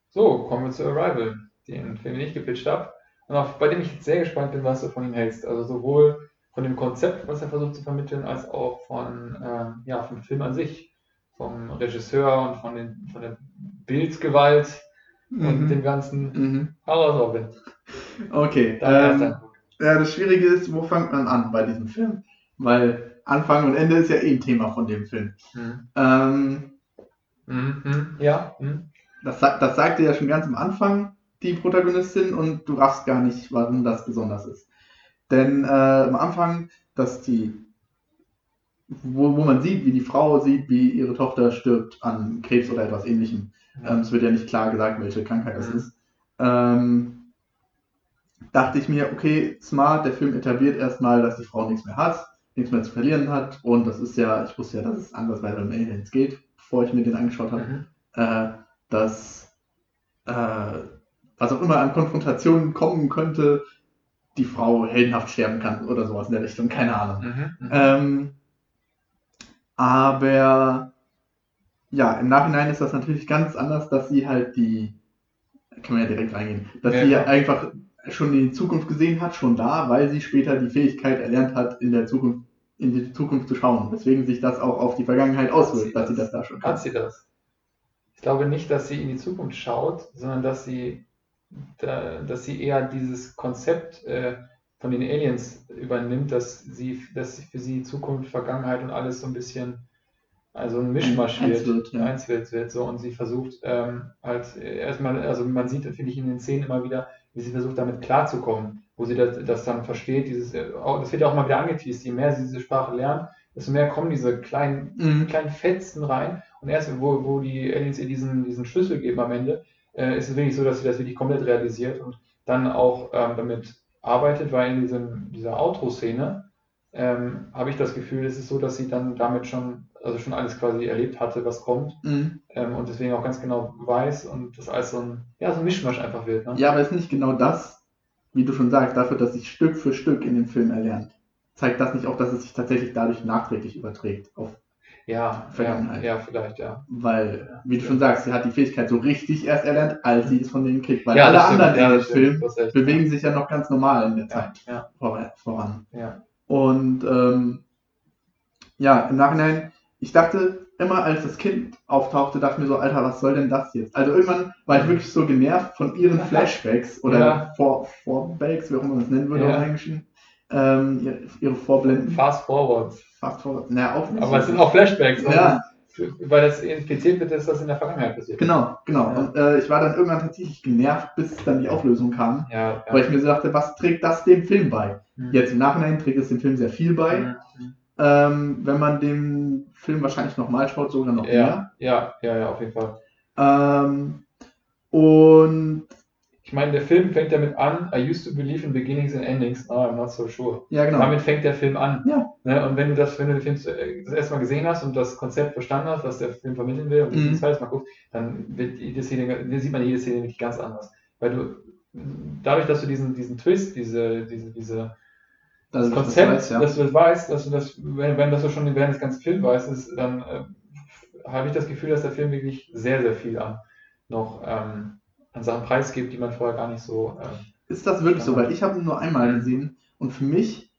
So, kommen wir zu Arrival, den Film, den ich gepitcht habe. Und auch bei dem ich jetzt sehr gespannt bin, was du von ihm hältst. Also sowohl von dem Konzept, was er versucht zu vermitteln, als auch von, äh, ja, vom Film an sich, vom Regisseur und von, den, von der Bildgewalt mhm. und dem ganzen mhm. Horror Okay. Ähm, ja, das Schwierige ist, wo fängt man an bei diesem Film? Weil Anfang und Ende ist ja eh ein Thema von dem Film. Mhm. Ähm, mhm. Ja. Mhm. Das, das sagte ja schon ganz am Anfang die Protagonistin und du raffst gar nicht, warum das besonders ist. Denn äh, am Anfang, dass die, wo, wo man sieht, wie die Frau sieht, wie ihre Tochter stirbt an Krebs oder etwas ähnlichem. Ja. Ähm, es wird ja nicht klar gesagt, welche Krankheit das mhm. ist. Ähm, dachte ich mir, okay, smart, der Film etabliert erstmal, dass die Frau nichts mehr hat, nichts mehr zu verlieren hat. Und das ist ja, ich wusste ja, dass es anders bei den Aliens geht, bevor ich mir den angeschaut habe. Mhm. Äh, dass äh, was auch immer an Konfrontationen kommen könnte, die Frau heldenhaft sterben kann oder sowas in der Richtung, keine Ahnung. Mhm, mhm. ähm, aber ja, im Nachhinein ist das natürlich ganz anders, dass sie halt die, kann man ja direkt reingehen, dass Ja, sie klar. einfach schon in die Zukunft gesehen hat, schon da, weil sie später die Fähigkeit erlernt hat, in der Zukunft, in die Zukunft zu schauen. Weswegen sich das auch auf die Vergangenheit sie auswirkt, dass sie das? da schon Hat kann. sie das? Ich glaube nicht, dass sie in die Zukunft schaut, sondern dass sie, da, dass sie eher dieses Konzept äh, von den Aliens übernimmt, dass sie, dass für sie Zukunft, Vergangenheit und alles so ein bisschen, also ein Mischmasch Eins wird, wird, ja. eins wird, wird so und sie versucht ähm, halt äh, erstmal, also man sieht, finde ich, in den Szenen immer wieder, wie sie versucht, damit klarzukommen, wo sie das, das dann versteht, dieses, äh, das wird ja auch mal wieder angeteased, je mehr sie diese Sprache lernt, desto mehr kommen diese kleinen Mhm. kleinen Fetzen rein. Und erst, wo, wo die Aliens ihr diesen, diesen Schlüssel geben am Ende, äh, ist es wirklich so, dass sie das wirklich komplett realisiert und dann auch ähm, damit arbeitet, weil in diesem, dieser Outro-Szene ähm, habe ich das Gefühl, es ist so, dass sie dann damit schon, also schon alles quasi erlebt hatte, was kommt Mhm. ähm, und deswegen auch ganz genau weiß und das als so ein, ja, so ein Mischmasch einfach wird. Ne? Ja, aber ist nicht genau das, wie du schon sagst, dafür, dass sich Stück für Stück in dem Film erlernt. Zeigt das nicht auch, dass es sich tatsächlich dadurch nachträglich überträgt? Auf, Ja, ja, Vergangenheit. ja, vielleicht, ja. weil, wie du schon sagst, sie hat die Fähigkeit so richtig erst erlernt, als sie es von denen kriegt. Weil ja, alle stimmt, anderen ja, in dem stimmt, Film recht. bewegen sich ja noch ganz normal in der ja, Zeit ja, vor- voran. ja. Und ähm, ja, im Nachhinein, ich dachte immer, als das Kind auftauchte, dachte ich mir so, Alter, was soll denn das jetzt? Also irgendwann war ich wirklich so genervt von ihren Flashbacks oder Ja. Vor Vorbacks, wie auch immer man es nennen würde, Ja. Ähm, ihre, Vorblenden. Fast forward. Fast forward. Naja, auch nicht. Aber es sind auch Flashbacks. Ja. Weil das impliziert wird, dass das in der Vergangenheit passiert. Genau, genau. Ja. Und äh, ich war dann irgendwann tatsächlich genervt, bis dann die Auflösung kam. Ja, ja. Weil ich mir so dachte, was trägt das dem Film bei? Hm. Jetzt im Nachhinein trägt es dem Film sehr viel bei. Hm. Ähm, wenn man den Film wahrscheinlich nochmal schaut, sogar noch mehr. Ja, ja, ja, ja, auf jeden Fall. Ähm, und Ich meine, der Film fängt damit an, I used to believe in beginnings and endings, now I'm not so sure. ja, genau. Damit fängt der Film an. Ja. Ne? Und wenn du das, wenn du den Film äh, das erste Mal gesehen hast und das Konzept verstanden hast, was der Film vermitteln will, und Mhm. das zweites Mal guckst, dann wird jede Szene, sieht man jede Szene wirklich ganz anders. Weil du, dadurch, dass du diesen, diesen Twist, diese, diese, diese, das das Konzept, dass du das weißt, dass du das, wenn, wenn das du schon während des ganzen Films weißt, ist, dann äh, habe ich das Gefühl, dass der Film wirklich sehr, sehr viel an noch ähm, an Sachen preisgibt, die man vorher gar nicht so. Ähm, Ist das wirklich so? Weil ich habe ihn nur einmal gesehen und für mich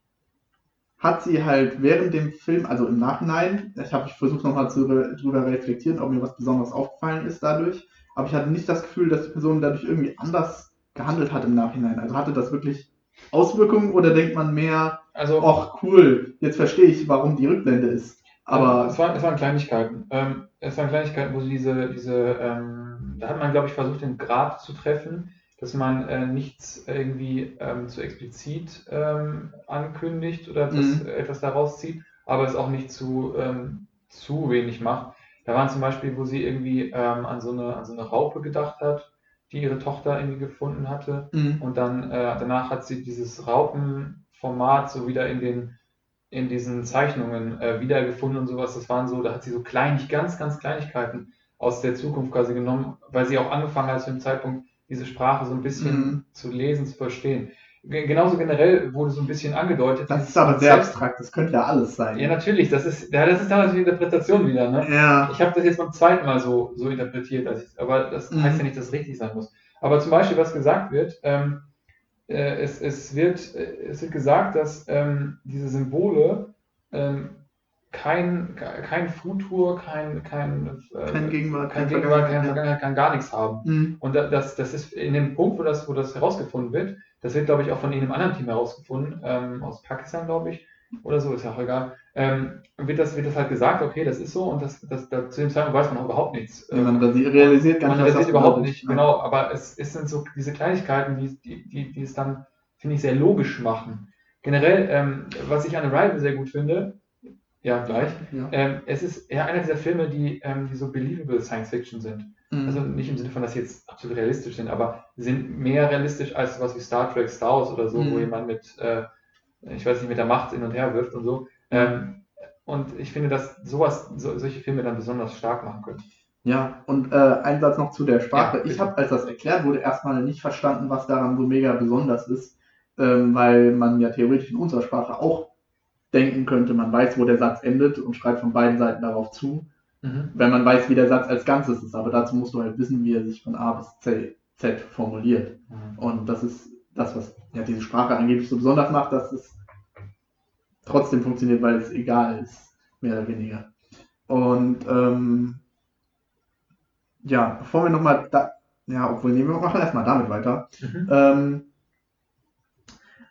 hat sie halt während dem Film, also im Nachhinein, ich habe versucht nochmal zu, drüber reflektieren, ob mir was Besonderes aufgefallen ist dadurch, aber ich hatte nicht das Gefühl, dass die Person dadurch irgendwie anders gehandelt hat im Nachhinein. Also hatte das wirklich Auswirkungen oder denkt man mehr, also ach cool, jetzt verstehe ich, warum die Rückblende ist. Aber es, waren, es waren Kleinigkeiten. Ähm, es waren Kleinigkeiten, wo sie diese, diese ähm, da hat man, glaube ich, versucht, den Grad zu treffen, dass man äh, nichts irgendwie ähm, zu explizit ähm, ankündigt oder etwas, Mhm. etwas daraus zieht, aber es auch nicht zu, ähm, zu wenig macht. Da waren zum Beispiel, wo sie irgendwie ähm, an, so eine, an so eine Raupe gedacht hat, die ihre Tochter irgendwie gefunden hatte. mh, Und dann äh, danach hat sie dieses Raupenformat so wieder in den in diesen Zeichnungen äh, wiedergefunden und sowas. Das waren so, da hat sie so kleinig, ganz, ganz Kleinigkeiten aus der Zukunft quasi genommen, weil sie auch angefangen hat zu dem Zeitpunkt diese Sprache so ein bisschen Mhm. zu lesen, zu verstehen. Ge- Genauso generell wurde so ein bisschen angedeutet. das ist aber sehr Konzept- abstrakt, das könnte ja alles sein. Ja, natürlich, das ist, ja, das ist dann natürlich Interpretation wieder, ne? Ja. Ich habe das jetzt beim zweiten Mal so, so interpretiert, ich, aber das Mhm. heißt ja nicht, dass es richtig sein muss. Aber zum Beispiel, was gesagt wird, ähm, äh, es, es, wird, äh, es wird gesagt, dass ähm, diese Symbole ähm, kein, kein Futur, kein, kein, äh, Kein Gegenwart, kein kein Gegenwart, keine Vergangenheit, kann gar nichts haben. Mhm. Und da- das, das ist in dem Punkt, wo das, wo das herausgefunden wird, das wird, glaube ich, auch von einem anderen Team herausgefunden, ähm, aus Pakistan, glaube ich, oder so, ist ja auch egal. Ähm, wird, das, wird das halt gesagt, okay, das ist so und das, das, da, zu dem Zeitpunkt weiß man auch überhaupt nichts. Ja, man realisiert gar man nicht, was realisiert das überhaupt nicht, Ja. genau, aber es, es sind so diese Kleinigkeiten, die, die, die, die es dann, finde ich, sehr logisch machen. Generell, ähm, was ich an Arrival sehr gut finde, ja, gleich, Ja. ähm, es ist ja einer dieser Filme, die, ähm, die so believable Science Fiction sind. Mhm. Also nicht im Sinne von, dass sie jetzt absolut realistisch sind, aber sind mehr realistisch als was wie Star Trek, Star Wars oder so, Mhm. wo jemand mit, äh, ich weiß nicht, mit der Macht hin und her wirft und so. Ähm, und ich finde, dass sowas, so, solche Filme dann besonders stark machen können. Ja, und äh, ein Satz noch zu der Sprache. Ja, ich habe, als das erklärt wurde, erstmal nicht verstanden, was daran so mega besonders ist, ähm, weil man ja theoretisch in unserer Sprache auch denken könnte, man weiß, wo der Satz endet und schreibt von beiden Seiten darauf zu. Mhm. wenn man weiß, wie der Satz als Ganzes ist. Aber dazu musst du halt wissen, wie er sich von A bis Z, Z formuliert. Mhm. Und das ist das, was ja, diese Sprache angeblich so besonders macht, dass es trotzdem funktioniert, weil es egal ist, mehr oder weniger. Und ähm, ja, bevor wir nochmal da, ja, obwohl, nehmen wir machen erstmal damit weiter. Mhm. Ähm,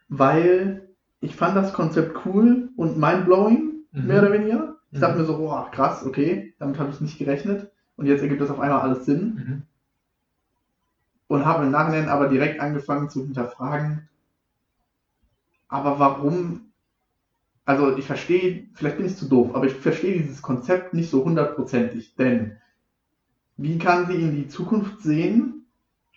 weil ich fand das Konzept cool und mindblowing, Mhm. mehr oder weniger. Ich dachte Mhm. mir so, boah, krass, okay, damit habe ich nicht gerechnet. Und jetzt ergibt das auf einmal alles Sinn. Mhm. Und habe im Nachhinein aber direkt angefangen zu hinterfragen, aber warum, also ich verstehe, vielleicht bin ich zu doof, aber ich verstehe dieses Konzept nicht so hundertprozentig, denn wie kann sie in die Zukunft sehen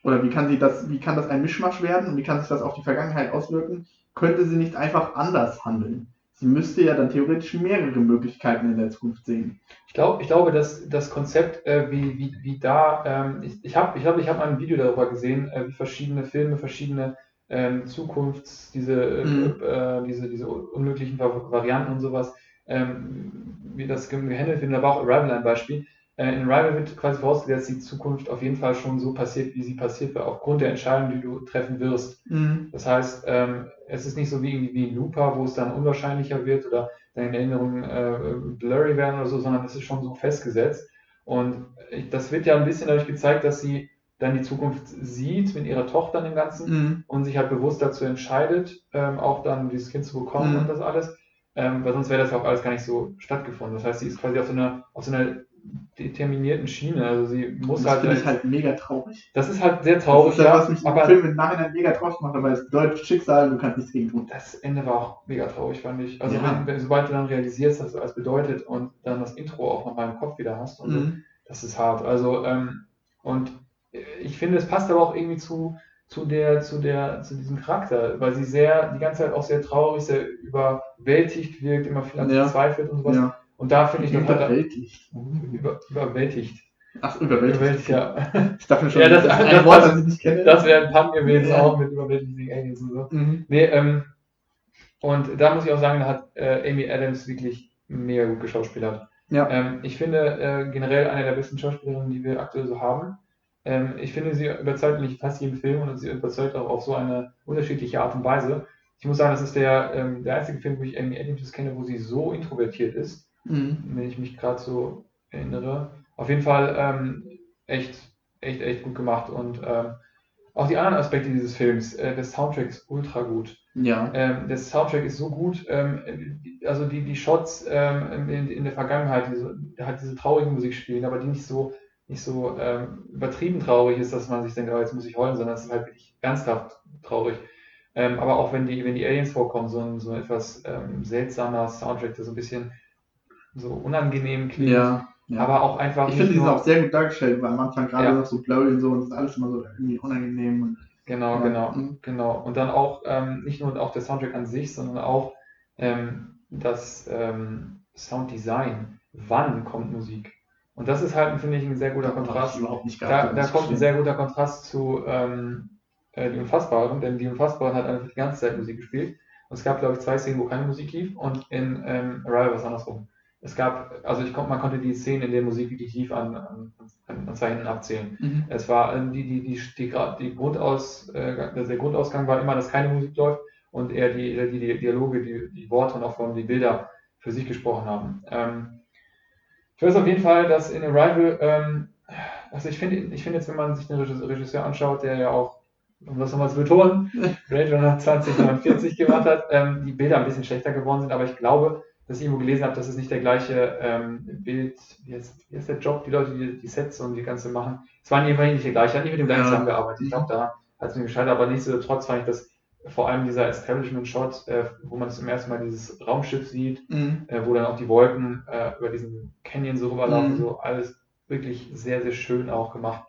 oder wie kann sie das, wie kann das ein Mischmasch werden und wie kann sich das auf die Vergangenheit auswirken? Könnte sie nicht einfach anders handeln? Sie müsste ja dann theoretisch mehrere Möglichkeiten in der Zukunft sehen. Ich, glaub, ich glaube, dass das Konzept, äh, wie, wie, wie da, ähm, ich, ich habe ich glaub, ich hab mal ein Video darüber gesehen, äh, wie verschiedene Filme, verschiedene ähm, Zukunfts-, diese, äh, Mhm. äh, diese, diese unmöglichen Va- Varianten und sowas, ähm, wie das ge- gehandelt wird. Da war auch Arrival ein Beispiel. Äh, in Arrival wird quasi vorausgesetzt, dass die Zukunft auf jeden Fall schon so passiert, wie sie passiert wird, aufgrund der Entscheidung, die du treffen wirst. Das heißt, ähm, es ist nicht so wie, wie in Looper, wo es dann unwahrscheinlicher wird oder deine Erinnerungen äh, blurry werden oder so, sondern es ist schon so festgesetzt. Und ich, das wird ja ein bisschen dadurch gezeigt, dass sie dann die Zukunft sieht mit ihrer Tochter im Ganzen Mhm. und sich halt bewusst dazu entscheidet, ähm, auch dann dieses Kind zu bekommen Mhm. und das alles. Ähm, weil sonst wäre das ja auch alles gar nicht so stattgefunden. Das heißt, sie ist quasi auf so einer, auf so einer determinierten Schiene. Also sie muss das halt, finde ich halt mega traurig. das ist halt sehr traurig, das ist ja, was mich im aber Film im Nachhinein mega traurig macht, aber es bedeutet Schicksal, du kannst nichts gegen tun. Das Ende war auch mega traurig, fand ich. Also Ja. wenn, wenn, sobald du dann realisierst, was das alles bedeutet und dann das Intro auch nochmal im Kopf wieder hast und so, Mhm. das ist hart. Also, ähm, und ich finde, es passt aber auch irgendwie zu, zu der, zu der, zu diesem Charakter, weil sie sehr, die ganze Zeit auch sehr traurig, sehr überwältigt wirkt, immer viel an Ja. zweifelt und sowas. Ja. Und da finde ich das halt Überwältigt. über, überwältigt. Ach, überwältigt. Überwältigt, ja. Ich dachte schon, Ja, das- ein das- Wort, das- das ich nicht kenne. Das wäre ein Pun gewesen, Ja. auch mit überwältigenden Aliens und so. Mhm. Nee, ähm, und da muss ich auch sagen, da hat äh, Amy Adams wirklich mega gut geschauspielert. Ja. Ähm, ich finde äh, generell eine der besten Schauspielerinnen, die wir aktuell so haben. Ähm, ich finde, sie überzeugt mich fast jeden Film und sie überzeugt auch auf so eine unterschiedliche Art und Weise. Ich muss sagen, das ist der, ähm, der einzige Film, wo ich Amy Adams kenne, wo sie so introvertiert ist, Mhm. wenn ich mich gerade so erinnere. Auf jeden Fall ähm, echt, echt, echt gut gemacht. Und ähm, auch die anderen Aspekte dieses Films, äh, der Soundtrack ist ultra gut. Ja. Ähm, der Soundtrack ist so gut, ähm, also die, die Shots ähm, in, in der Vergangenheit, die so, halt diese traurige Musik spielen, aber die nicht so, nicht so ähm, übertrieben traurig ist, dass man sich denkt, oh, jetzt muss ich heulen, sondern es ist halt wirklich ernsthaft traurig. Ähm, aber auch wenn die, wenn die Aliens vorkommen, so ein so ein etwas ähm, seltsamer Soundtrack, der so ein bisschen so unangenehm klingt, Ja. ja. aber auch einfach ich finde, die sind auch sehr gut dargestellt, weil am Anfang gerade Ja. noch so blurry und so und das ist alles immer so irgendwie unangenehm. Und, Genau, Ja. genau, Mhm. genau. Und dann auch ähm, nicht nur auch der Soundtrack an sich, sondern auch ähm, das ähm, Sounddesign. Wann kommt Musik? Und das ist halt, finde ich, ein sehr guter Da hab ich Kontrast. nicht Da, da kommt ein sehr guter Kontrast zu ähm, äh, Die Unfassbaren, denn Die Unfassbaren hat einfach die ganze Zeit Musik gespielt. Und es gab, glaube ich, zwei Szenen, wo keine Musik lief und in ähm, Arrival war es andersrum. Es gab, also ich kon, man konnte die Szenen, in denen Musik wirklich an, an, an zwei Händen abzählen. Mhm. Es war ähm, die, die, die, die, die Grundaus, äh, der Grundausgang war immer, dass keine Musik läuft und eher die, die, die Dialoge, die, die Worte und auch vor allem die Bilder für sich gesprochen haben. Ähm, ich weiß auf jeden Fall, dass in Arrival, ähm, also ich finde, ich finde jetzt, wenn man sich den Regisseur Regisseur anschaut, der ja auch, um das nochmal zu betonen, Blade Runner 2049 gemacht hat, ähm, die Bilder ein bisschen schlechter geworden sind, aber ich glaube, dass ich irgendwo gelesen habe, dass es nicht der gleiche ähm, Bild, wie heißt, wie heißt der Job, die Leute, die die Sets und die ganze machen, es waren immerhin nicht der gleiche, hat nicht mit dem gleichen Ja. zusammengearbeitet. Ich glaube, da hat es mir gescheitert, aber nichtsdestotrotz fand ich das vor allem dieser Establishment-Shot, äh, wo man zum ersten Mal dieses Raumschiff sieht, Mhm. äh, wo dann auch die Wolken äh, über diesen Canyon so rüberlaufen, Mhm. so alles wirklich sehr, sehr schön auch gemacht.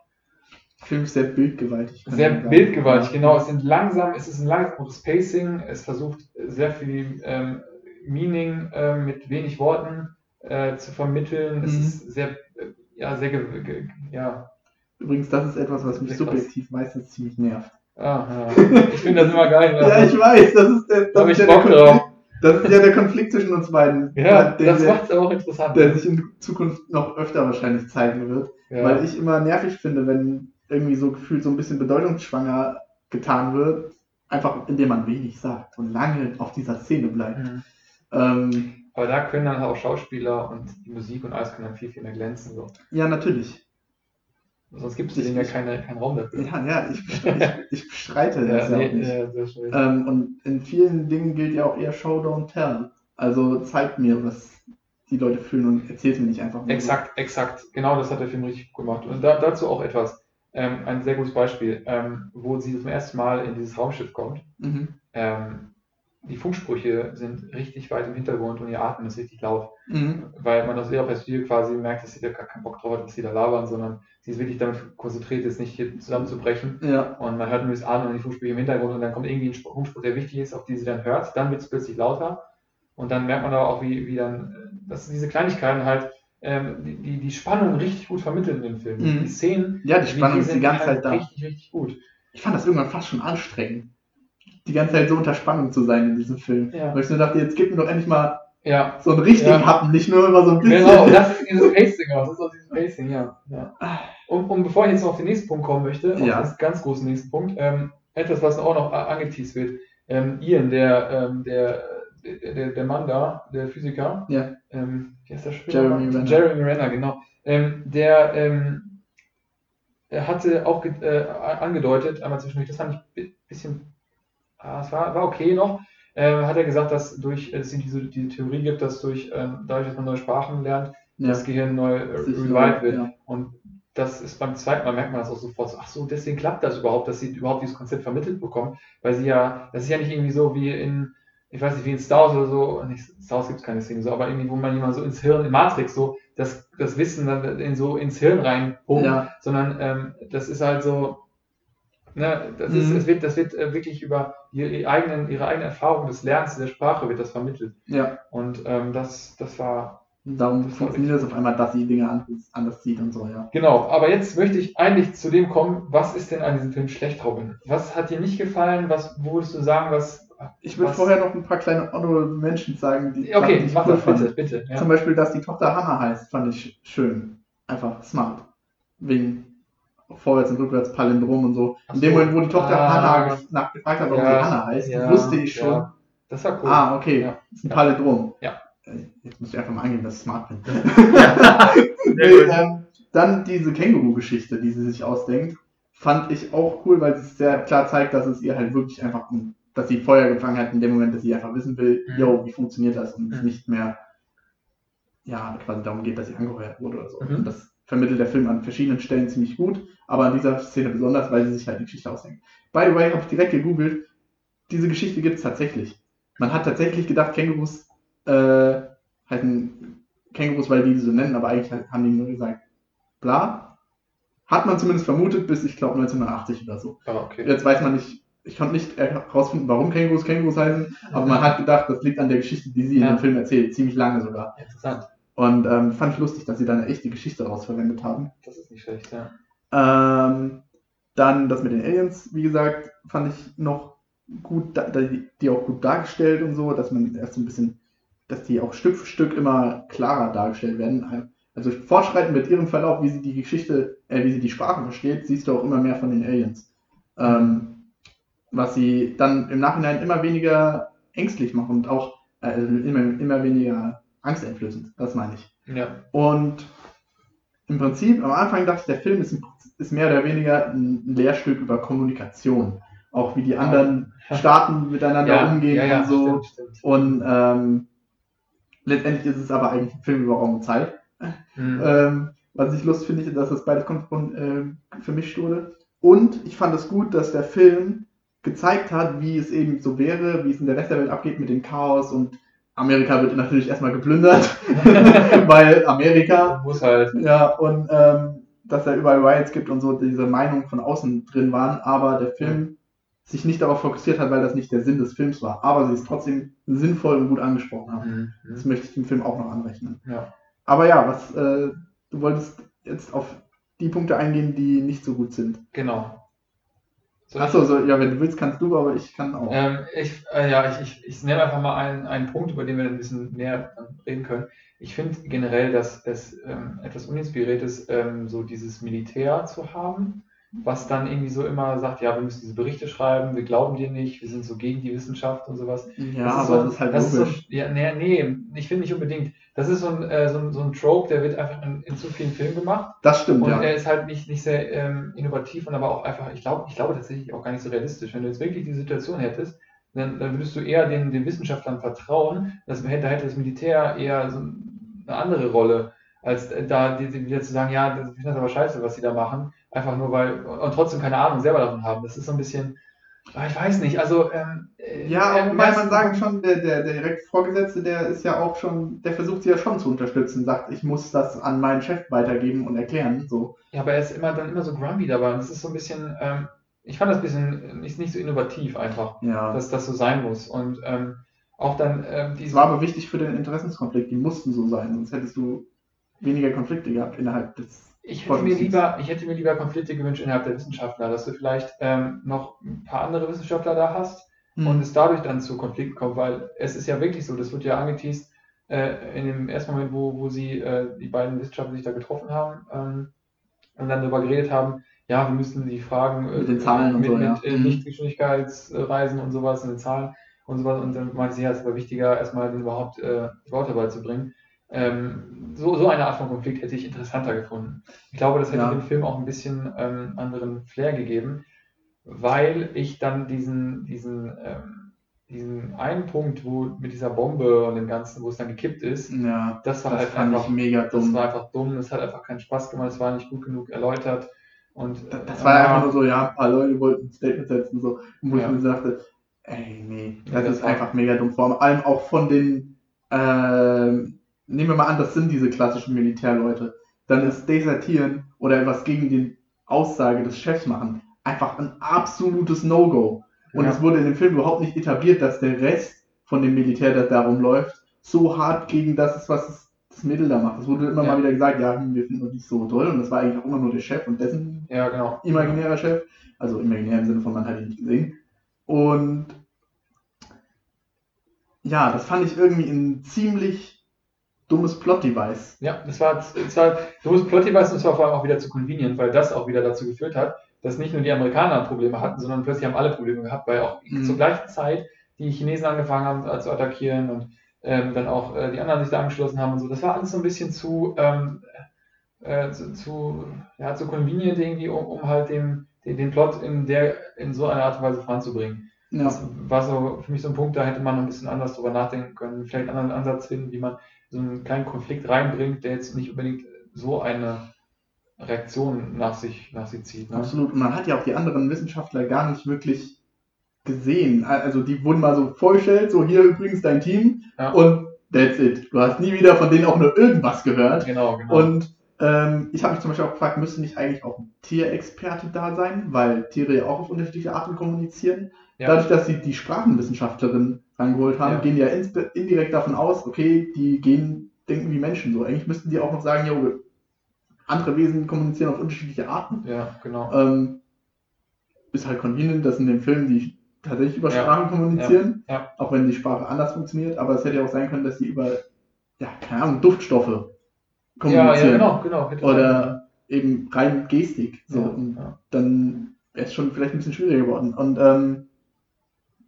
Film ist sehr bildgewaltig. Sehr bildgewaltig, genau. Es sind langsam, es ist ein langsames Pacing, es versucht sehr viel ähm, Meaning ähm, mit wenig Worten äh, zu vermitteln. Es Mhm. ist sehr, äh, ja, sehr, ja. Übrigens, das ist etwas, was mich krass. subjektiv meistens ziemlich nervt. Ah, ja. Ich finde das immer geil. Ja, ich weiß, das ist der, das ich ist Bock der. Das ist ja der Konflikt zwischen uns beiden. Ja, der, das macht es auch interessant. der sich in Zukunft noch öfter wahrscheinlich zeigen wird. ja. Weil ich immer nervig finde, wenn irgendwie so gefühlt so ein bisschen bedeutungsschwanger getan wird, einfach indem man wenig sagt und lange auf dieser Szene bleibt. Mhm. Ähm, Aber da können dann auch Schauspieler und die Musik und alles können dann viel, viel mehr glänzen. So. ja, natürlich. Sonst gibt es denen ja keine, keinen Raum dafür. Ja, ja, ich, ich, ich bestreite das ja, nee, auch nicht. ja. Ähm, und in vielen Dingen gilt ja auch eher Show, don't tell. Also zeig mir, was die Leute fühlen und erzähl's mir nicht einfach nur. Exakt, exakt. Genau das hat der Film richtig gemacht. Und da, dazu auch etwas. Ähm, ein sehr gutes Beispiel, ähm, wo sie zum ersten Mal in dieses Raumschiff kommt. Mhm. Ähm, die Funksprüche sind richtig weit im Hintergrund und ihr Atmen ist richtig laut, Mhm. weil man aus ihrer Perspektive quasi merkt, dass sie da gar keinen Bock drauf hat, dass sie da labern, sondern sie ist wirklich damit konzentriert, jetzt nicht hier zusammenzubrechen. Ja. Und man hört nur das Atmen und die Funksprüche im Hintergrund und dann kommt irgendwie ein Spruch- Funkspruch, der wichtig ist, auf die sie dann hört. Dann wird es plötzlich lauter und dann merkt man aber auch, wie, wie dann, dass diese Kleinigkeiten halt ähm, die, die, die Spannung richtig gut vermitteln in dem Film. Mhm. Die Szenen, Ja, die Spannung die ist die ganze halt Zeit da. richtig, richtig gut. Ich fand das irgendwann fast schon anstrengend, die ganze Zeit so unter Spannung zu sein in diesem Film. Ja. Weil ich nur dachte, jetzt gib mir doch endlich mal Ja, so einen richtigen Ja. Happen, nicht nur immer so ein bisschen. Genau, das ist dieses Pacing. Das ist auch dieses Pacing, ja. ja. Und, und bevor ich jetzt noch auf den nächsten Punkt kommen möchte, auf Ja. den ganz großen nächsten Punkt, ähm, etwas, was auch noch angeteased wird. Ähm, Ian, der, ähm, der, der, der, Mann da, der Physiker, Ja. ähm, wie heißt der Spieler? Jeremy Renner. Jeremy Renner, genau. Ähm, der ähm, er hatte auch äh, angedeutet, einmal zwischendurch, das fand ich ein bi- bisschen, ah, es war, war okay noch, äh, hat er gesagt, dass durch, es diese, diese Theorie gibt, dass durch, ähm, dadurch, dass man neue Sprachen lernt, Ja. das Gehirn neu äh, revived wird. ja. Und das ist beim zweiten Mal merkt man das auch sofort. So, ach so, deswegen klappt das überhaupt, dass sie überhaupt dieses Konzept vermittelt bekommen, weil sie ja, das ist ja nicht irgendwie so wie in, ich weiß nicht, wie in Star Wars oder so, nicht, Star Wars gibt es keine Szene so, aber irgendwie, wo man jemand so ins Hirn, in Matrix so, das, das Wissen dann in so ins Hirn rein Ja. sondern ähm, das ist halt so, ne, das, ist, Mhm. es wird, das wird äh, wirklich über ihre, eigenen, ihre eigene Erfahrung des Lernens der Sprache wird das vermittelt. ja. Und ähm, das, das war Darum Das funktioniert es auf einmal, dass sie Dinge anders, anders sieht und so, ja. Genau, aber jetzt möchte ich eigentlich zu dem kommen, was ist denn an diesem Film schlecht, Robin? Was hat dir nicht gefallen? Was, wo würdest du sagen, was. Ich würde vorher noch ein paar kleine Honorable Menschen sagen, die, Okay, ich mach cool das fand. bitte, bitte. Ja. Zum Beispiel, dass die Tochter Hannah heißt, fand ich schön. Einfach smart. Wegen vorwärts und rückwärts Palindrom und so. Ach In dem so. Moment, wo die Tochter Ah. Hannah gef- nachgefragt hat, warum Ja, sie Hannah heißt, ja, wusste ich schon. ja. Das war cool. Ah, okay. Ja. Das ist ein Palindrom. Ja. Jetzt muss ich einfach mal angeben, dass ich smart bin. Ähm, dann diese Känguru-Geschichte, die sie sich ausdenkt, fand ich auch cool, weil es sehr klar zeigt, dass es ihr halt wirklich einfach, dass sie Feuer gefangen hat in dem Moment, dass sie einfach wissen will, Mhm. yo, wie funktioniert das und es Mhm. nicht mehr, ja, quasi darum geht, dass sie angeheuert wurde oder so. Mhm. Und das vermittelt der Film an verschiedenen Stellen ziemlich gut, aber an dieser Szene besonders, weil sie sich halt eine Geschichte ausdenkt. By the way, habe ich direkt gegoogelt, diese Geschichte gibt es tatsächlich. Man hat tatsächlich gedacht, Kängurus äh, heißen Kängurus, weil die die so nennen, aber eigentlich haben die nur gesagt, bla. Hat man zumindest vermutet, bis ich glaube 1980 oder so. Ah, okay. Jetzt weiß man nicht, ich konnte nicht herausfinden, warum Kängurus Kängurus heißen, aber man hat gedacht, das liegt an der Geschichte, die sie in Ja. dem Film erzählt, ziemlich lange sogar. Interessant. Und ähm, fand ich lustig, dass sie da eine echte Geschichte daraus verwendet haben. Das ist nicht schlecht, ja. Ähm, dann das mit den Aliens, wie gesagt, fand ich noch gut, da, die, auch gut dargestellt und so, dass man erst so ein bisschen, dass die auch Stück für Stück immer klarer dargestellt werden. Also fortschreitend mit ihrem Verlauf, wie sie die Geschichte, äh, wie sie die Sprache versteht, siehst du auch immer mehr von den Aliens. Ähm, was sie dann im Nachhinein immer weniger ängstlich macht und auch äh, immer, immer weniger angsteinflößend, das meine ich. Ja. Und im Prinzip, am Anfang dachte ich, der Film ist, Prinzip- ist mehr oder weniger ein Lehrstück über Kommunikation. Auch wie die anderen Staaten miteinander Ja, umgehen ja, ja, und so. stimmt, stimmt. Und ähm, letztendlich ist es aber eigentlich ein Film über Raum und Zeit. Mhm. Ähm, was ich lustig finde, dass das beides äh, vermischt wurde. Und ich fand es gut, dass der Film gezeigt hat, wie es eben so wäre, wie es in der Rest der Welt abgeht mit dem Chaos und Amerika wird natürlich erstmal geplündert, weil Amerika, Muss halt. ja, und ähm, dass da überall Riots gibt und so diese Meinungen von außen drin waren, aber der Film sich nicht darauf fokussiert hat, weil das nicht der Sinn des Films war, aber sie es trotzdem sinnvoll und gut angesprochen haben. Mhm. Das möchte ich dem Film auch noch anrechnen. Ja. Aber ja, was äh, du wolltest jetzt auf die Punkte eingehen, die nicht so gut sind. Genau. Achso, so, ja, wenn du willst, kannst du, aber ich kann auch. Ähm, ich, äh, ja, ich, ich, ich nenne einfach mal einen, einen Punkt, über den wir ein bisschen näher ähm, reden können. Ich finde generell, dass es ähm, etwas uninspiriert ist, ähm, so dieses Militär zu haben, was dann irgendwie so immer sagt, ja, wir müssen diese Berichte schreiben, wir glauben dir nicht, wir sind so gegen die Wissenschaft und sowas. ja, Das aber so, das ist halt das logisch. Ist so, ja, nee, nee, ich finde nicht unbedingt. Das ist so ein, äh, so, ein, so ein Trope, der wird einfach in, in zu vielen Filmen gemacht. das stimmt, Und ja. er ist halt nicht, nicht sehr ähm, innovativ und aber auch einfach, ich glaube, ich glaube tatsächlich auch gar nicht so realistisch. Wenn du jetzt wirklich die Situation hättest, dann, dann würdest du eher den, den Wissenschaftlern vertrauen, dass, da hätte das Militär eher so eine andere Rolle, als da die, die wieder zu sagen, ja, das- das aber scheiße, was sie da machen, einfach nur weil, und trotzdem keine Ahnung selber davon haben. Das ist so ein bisschen, ich weiß nicht, also, ähm, äh, Ja, äh, wobei man sagen schon, der, der, der direkt Vorgesetzte, der ist ja auch schon, der versucht sie ja schon zu unterstützen, sagt, ich muss das an meinen Chef weitergeben und erklären. So. Ja, aber er ist immer dann immer so grumpy dabei. Und das ist so ein bisschen, ähm, ich fand das ein bisschen nicht, nicht so innovativ einfach, Ja. dass das so sein muss. Und ähm, auch dann ähm, Das diese. war aber wichtig für den Interessenskonflikt, die mussten so sein, sonst hättest du weniger Konflikte gehabt innerhalb des. Ich hätte, mir lieber, ich hätte mir lieber Konflikte gewünscht innerhalb der Wissenschaftler, dass du vielleicht ähm, noch ein paar andere Wissenschaftler da hast Hm. und es dadurch dann zu Konflikten kommt, weil es ist ja wirklich so, das wird ja angeteased äh, in dem ersten Moment, wo, wo sie, äh, die beiden Wissenschaftler sich da getroffen haben ähm, und dann darüber geredet haben, ja, wir müssen die Fragen äh, Mit den Zahlen und mit, so, mit ja. äh, Mhm. Lichtgeschwindigkeitsreisen und sowas, und den Zahlen und sowas und dann meinte sie, ja, es aber wichtiger, erstmal denen überhaupt äh, die Worte beizubringen. Ähm, so, so eine Art von Konflikt hätte ich interessanter gefunden. Ich glaube, das hätte Ja. dem Film auch ein bisschen ähm, anderen Flair gegeben, weil ich dann diesen, diesen, ähm, diesen einen Punkt, wo mit dieser Bombe und dem Ganzen, wo es dann gekippt ist, Ja, das war das halt einfach, mega das dumm. war einfach dumm, es hat einfach keinen Spaß gemacht, es war nicht gut genug erläutert. Und Das, äh, das war ja, einfach nur so, ja, ein paar Leute wollten ein Statement setzen, so, wo Ja. ich mir sagte, ey, nee, Ja, das das ist einfach mega dumm. Vor allem auch von den, ähm, nehmen wir mal an, das sind diese klassischen Militärleute. Dann ist Desertieren oder etwas gegen die Aussage des Chefs machen einfach ein absolutes No-Go. Und Ja. es wurde in dem Film überhaupt nicht etabliert, dass der Rest von dem Militär, das darum läuft, so hart gegen das ist, was das Mädel da macht. Es wurde immer Ja. mal wieder gesagt, ja, hm, wir finden uns nicht so toll. Und das war eigentlich auch immer nur der Chef und dessen ja, genau. imaginärer Chef. Also imaginär im Sinne von, man hat ihn nicht gesehen. Und ja, das fand ich irgendwie ein ziemlich dummes Plot-Device. Ja, das war, das war dummes Plot-Device und es war vor allem auch wieder zu convenient, weil das auch wieder dazu geführt hat, dass nicht nur die Amerikaner Probleme hatten, sondern plötzlich haben alle Probleme gehabt, weil auch Mhm. zur gleichen Zeit die Chinesen angefangen haben äh, zu attackieren und ähm, dann auch äh, die anderen sich da angeschlossen haben und so. Das war alles so ein bisschen zu, ähm, äh, zu, zu, ja, zu convenient irgendwie, um, um halt dem, den, den Plot in, der, in so einer Art und Weise voranzubringen. Ja, Das war so für mich so ein Punkt, da hätte man noch ein bisschen anders drüber nachdenken können, vielleicht einen anderen Ansatz finden, wie man so einen kleinen Konflikt reinbringt, der jetzt nicht unbedingt so eine Reaktion nach sich, nach sich zieht. Ne? absolut. Und man hat ja auch die anderen Wissenschaftler gar nicht wirklich gesehen. Also die wurden mal so vorgestellt, so hier übrigens dein Team Ja. und that's it. Du hast nie wieder von denen auch nur irgendwas gehört. Genau, genau. Und ähm, ich habe mich zum Beispiel auch gefragt, müsste nicht eigentlich auch ein Tierexperte da sein, weil Tiere ja auch auf unterschiedliche Arten kommunizieren. ja. Dadurch, dass sie die Sprachenwissenschaftlerin rangeholt haben, Ja. gehen ja indirekt davon aus, okay, die gehen, denken wie Menschen so. Eigentlich müssten die auch noch sagen, jo, andere Wesen kommunizieren auf unterschiedliche Arten. ja, genau. Ähm, ist halt convenient, dass in dem Film die tatsächlich über Ja. Sprachen kommunizieren, Ja, auch wenn die Sprache anders funktioniert, aber es hätte ja auch sein können, dass die über, ja, keine Ahnung, Duftstoffe kommunizieren. ja, genau, genau. Hätte Oder eben rein Gestik. So. Und dann wäre es schon vielleicht ein bisschen schwieriger geworden. Und ähm,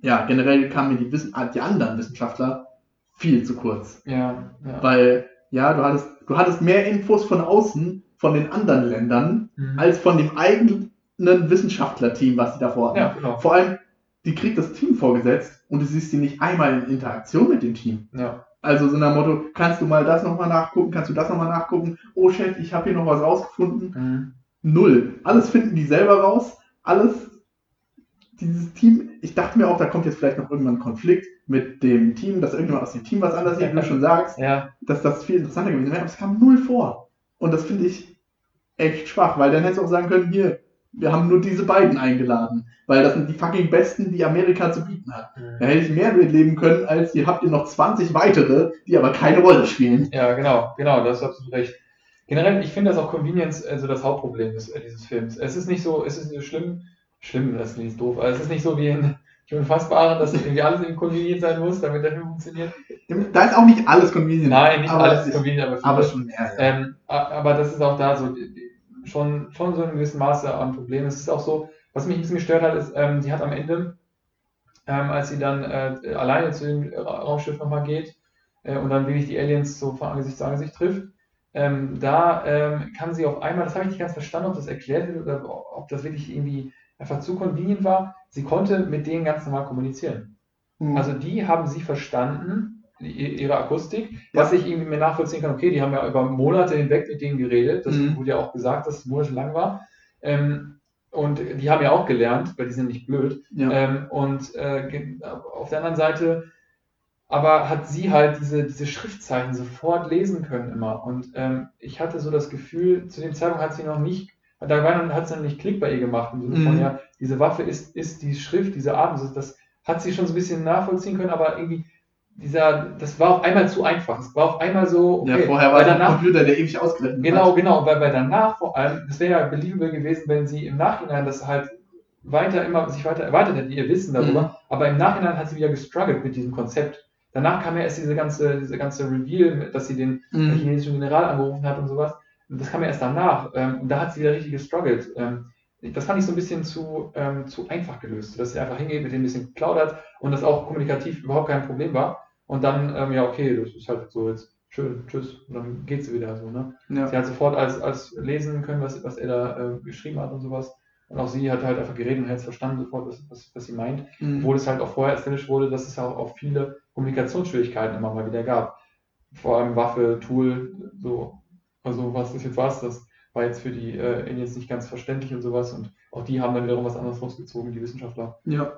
ja, generell kamen mir die, Wissen die anderen Wissenschaftler viel zu kurz. Ja, ja. Weil, ja, du hattest, du hattest mehr Infos von außen, von den anderen Ländern, Mhm. als von dem eigenen Wissenschaftlerteam, was sie davor hatten. ja, genau. Vor allem, die kriegt das Team vorgesetzt und du siehst sie nicht einmal in Interaktion mit dem Team. Ja, Also so nach Motto, kannst du mal das nochmal nachgucken, kannst du das nochmal nachgucken? Oh Chef, ich habe hier noch was rausgefunden. mhm. Null. Alles finden die selber raus. Alles, dieses Team, ich dachte mir auch, da kommt jetzt vielleicht noch irgendwann ein Konflikt mit dem Team, dass irgendjemand aus dem Team was anderes sieht, wie du schon sagst, ja, dass das viel interessanter gewesen wäre, aber es kam null vor. Und das finde ich echt schwach, weil dann hättest du auch sagen können, hier, wir haben nur diese beiden eingeladen, weil das sind die fucking Besten, die Amerika zu bieten hat. Da mhm. hätte ich mehr mitleben können, als ihr habt ihr noch 20 weitere, die aber keine Rolle spielen. ja, genau, genau, das ist absolut recht. Generell, ich finde, dass auch Convenience also das Hauptproblem ist, äh, dieses Films. Es ist nicht so, es ist nicht so schlimm, schlimm, das ist doof. Also es ist nicht so wie in die Unfassbaren, dass irgendwie alles irgendwie convenient sein muss, damit der Film funktioniert. Da ist auch nicht alles convenient. Nein, nicht aber alles ist- convenient, aber, Aber vieles. schon mehr, ja. Ähm, aber das ist auch da so schon, schon so in einem gewissen Maße an Problem. Es ist auch so, was mich ein bisschen gestört hat, ist, ähm, die hat am Ende, ähm, als sie dann äh, alleine zu dem Ra- Raumschiff nochmal geht äh, und dann wirklich die Aliens so von Angesicht zu Angesicht trifft, ähm, da ähm, kann sie auf einmal, das habe ich nicht ganz verstanden, ob das erklärt wird oder ob das wirklich irgendwie einfach zu convenient war, sie konnte mit denen ganz normal kommunizieren. Mhm. Also die haben sie verstanden, ihre Akustik, was ich irgendwie mir nachvollziehen kann, okay, die haben ja über Monate hinweg mit denen geredet, das Mhm. wurde ja auch gesagt, dass es monatelang war. Ähm, und die haben ja auch gelernt, weil die sind nicht blöd. ja. Ähm, und äh, auf der anderen Seite, aber hat sie halt diese, diese Schriftzeichen sofort lesen können immer. Und ähm, ich hatte so das Gefühl, zu dem Zeitpunkt hat sie noch nicht, da hat noch nicht Klick bei ihr gemacht, im Sinne von, Mhm. ja, diese Waffe ist, ist die Schrift, diese Art, das, das hat sie schon so ein bisschen nachvollziehen können, aber irgendwie dieser, das war auf einmal zu einfach. Es war auf einmal so, ja, okay, vorher war es ein danach, Computer, der ewig ausgerechnet Genau, hat. genau, weil, weil danach vor allem, es wäre ja believable gewesen, wenn sie im Nachhinein das halt weiter immer sich weiter erweitert hätte, ihr Wissen darüber, Mhm. aber im Nachhinein hat sie wieder gestruggelt mit diesem Konzept. Danach kam ja erst diese ganze, diese ganze Reveal, dass sie den Mhm. chinesischen General angerufen hat und sowas. Und das kam ja erst danach. Ähm, und da hat sie wieder richtig gestruggelt. Ähm, das fand ich so ein bisschen zu, ähm, zu einfach gelöst, dass sie einfach hingeht, mit dem ein bisschen plaudert und das auch kommunikativ überhaupt kein Problem war. Und dann, ähm, ja, okay, das ist halt so jetzt schön, tschüss. Und dann geht sie wieder so, ne? Ja. Sie hat sofort als, als lesen können, was, was er da äh, geschrieben hat und sowas. Und auch sie hat halt einfach geredet und hat es verstanden sofort, was, was, was sie meint. Mhm. Obwohl es halt auch vorher establish wurde, dass es ja auch, auch viele Kommunikationsschwierigkeiten immer mal wieder gab. Vor allem Waffe, Tool, so, also was ist jetzt was, das war jetzt für die äh, Aliens nicht ganz verständlich und sowas. Und auch die haben dann wiederum was anderes rausgezogen, die Wissenschaftler. ja.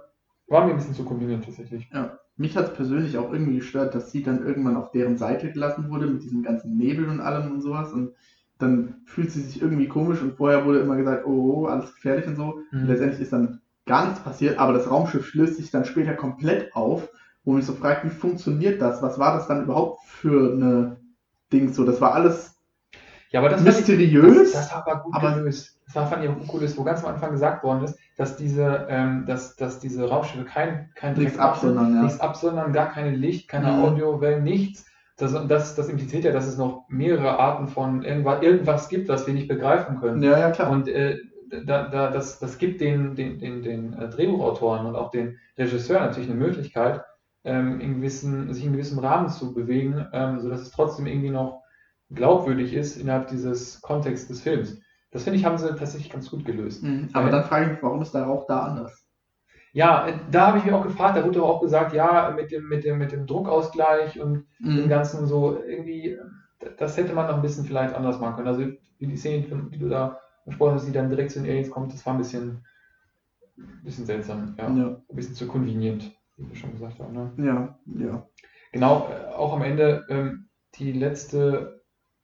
War mir ein bisschen zu kombiniert tatsächlich. Mich hat es persönlich auch irgendwie gestört, dass sie dann irgendwann auf deren Seite gelassen wurde mit diesem ganzen Nebel und allem und sowas. Und dann fühlt sie sich irgendwie komisch und vorher wurde immer gesagt, oh, oh, alles gefährlich und so. Mhm. Und letztendlich ist dann gar nichts passiert, aber das Raumschiff löst sich dann später komplett auf, wo man sich so fragt, wie funktioniert das? Was war das dann überhaupt für eine Ding so? Das war alles Ja, aber das fand ich- mysteriös. Das, das war aber gut aber- gelöst. Das war, fand ich auch gut gelöst, wo ganz am Anfang gesagt worden ist, dass diese, ähm, dass, dass diese Raumschiffe kein, kein Nichts absondern, ja. nichts absondern, gar keine Licht, keine Mhm. Audiowellen, nichts. Das, das, das impliziert ja, dass es noch mehrere Arten von irgendwas, irgendwas gibt, was wir nicht begreifen können. Ja, ja, klar. Und äh, da, da, das, das gibt den, den, den, den äh, Drehbuchautoren und auch den Regisseur natürlich eine Möglichkeit, ähm, in gewissen, sich in gewissem Rahmen zu bewegen, ähm, sodass es trotzdem irgendwie noch glaubwürdig ist innerhalb dieses Kontexts des Films. Das finde ich, haben sie tatsächlich ganz gut gelöst. Mhm. Aber dann frage ich mich, warum ist der Rauch da anders? Ja, da habe ich mich auch gefragt, da wurde auch gesagt, ja, mit dem, mit dem, mit dem Druckausgleich und dem Mhm. Ganzen so irgendwie, das hätte man noch ein bisschen vielleicht anders machen können. Also wie die Szene, die du da gesprochen hast, die dann direkt zu den Aliens kommt, das war ein bisschen, ein bisschen seltsam, ja. Ja, Ein bisschen zu convenient, wie wir schon gesagt haben. Ne? ja, ja. Genau, äh, auch am Ende, ähm, die letzte,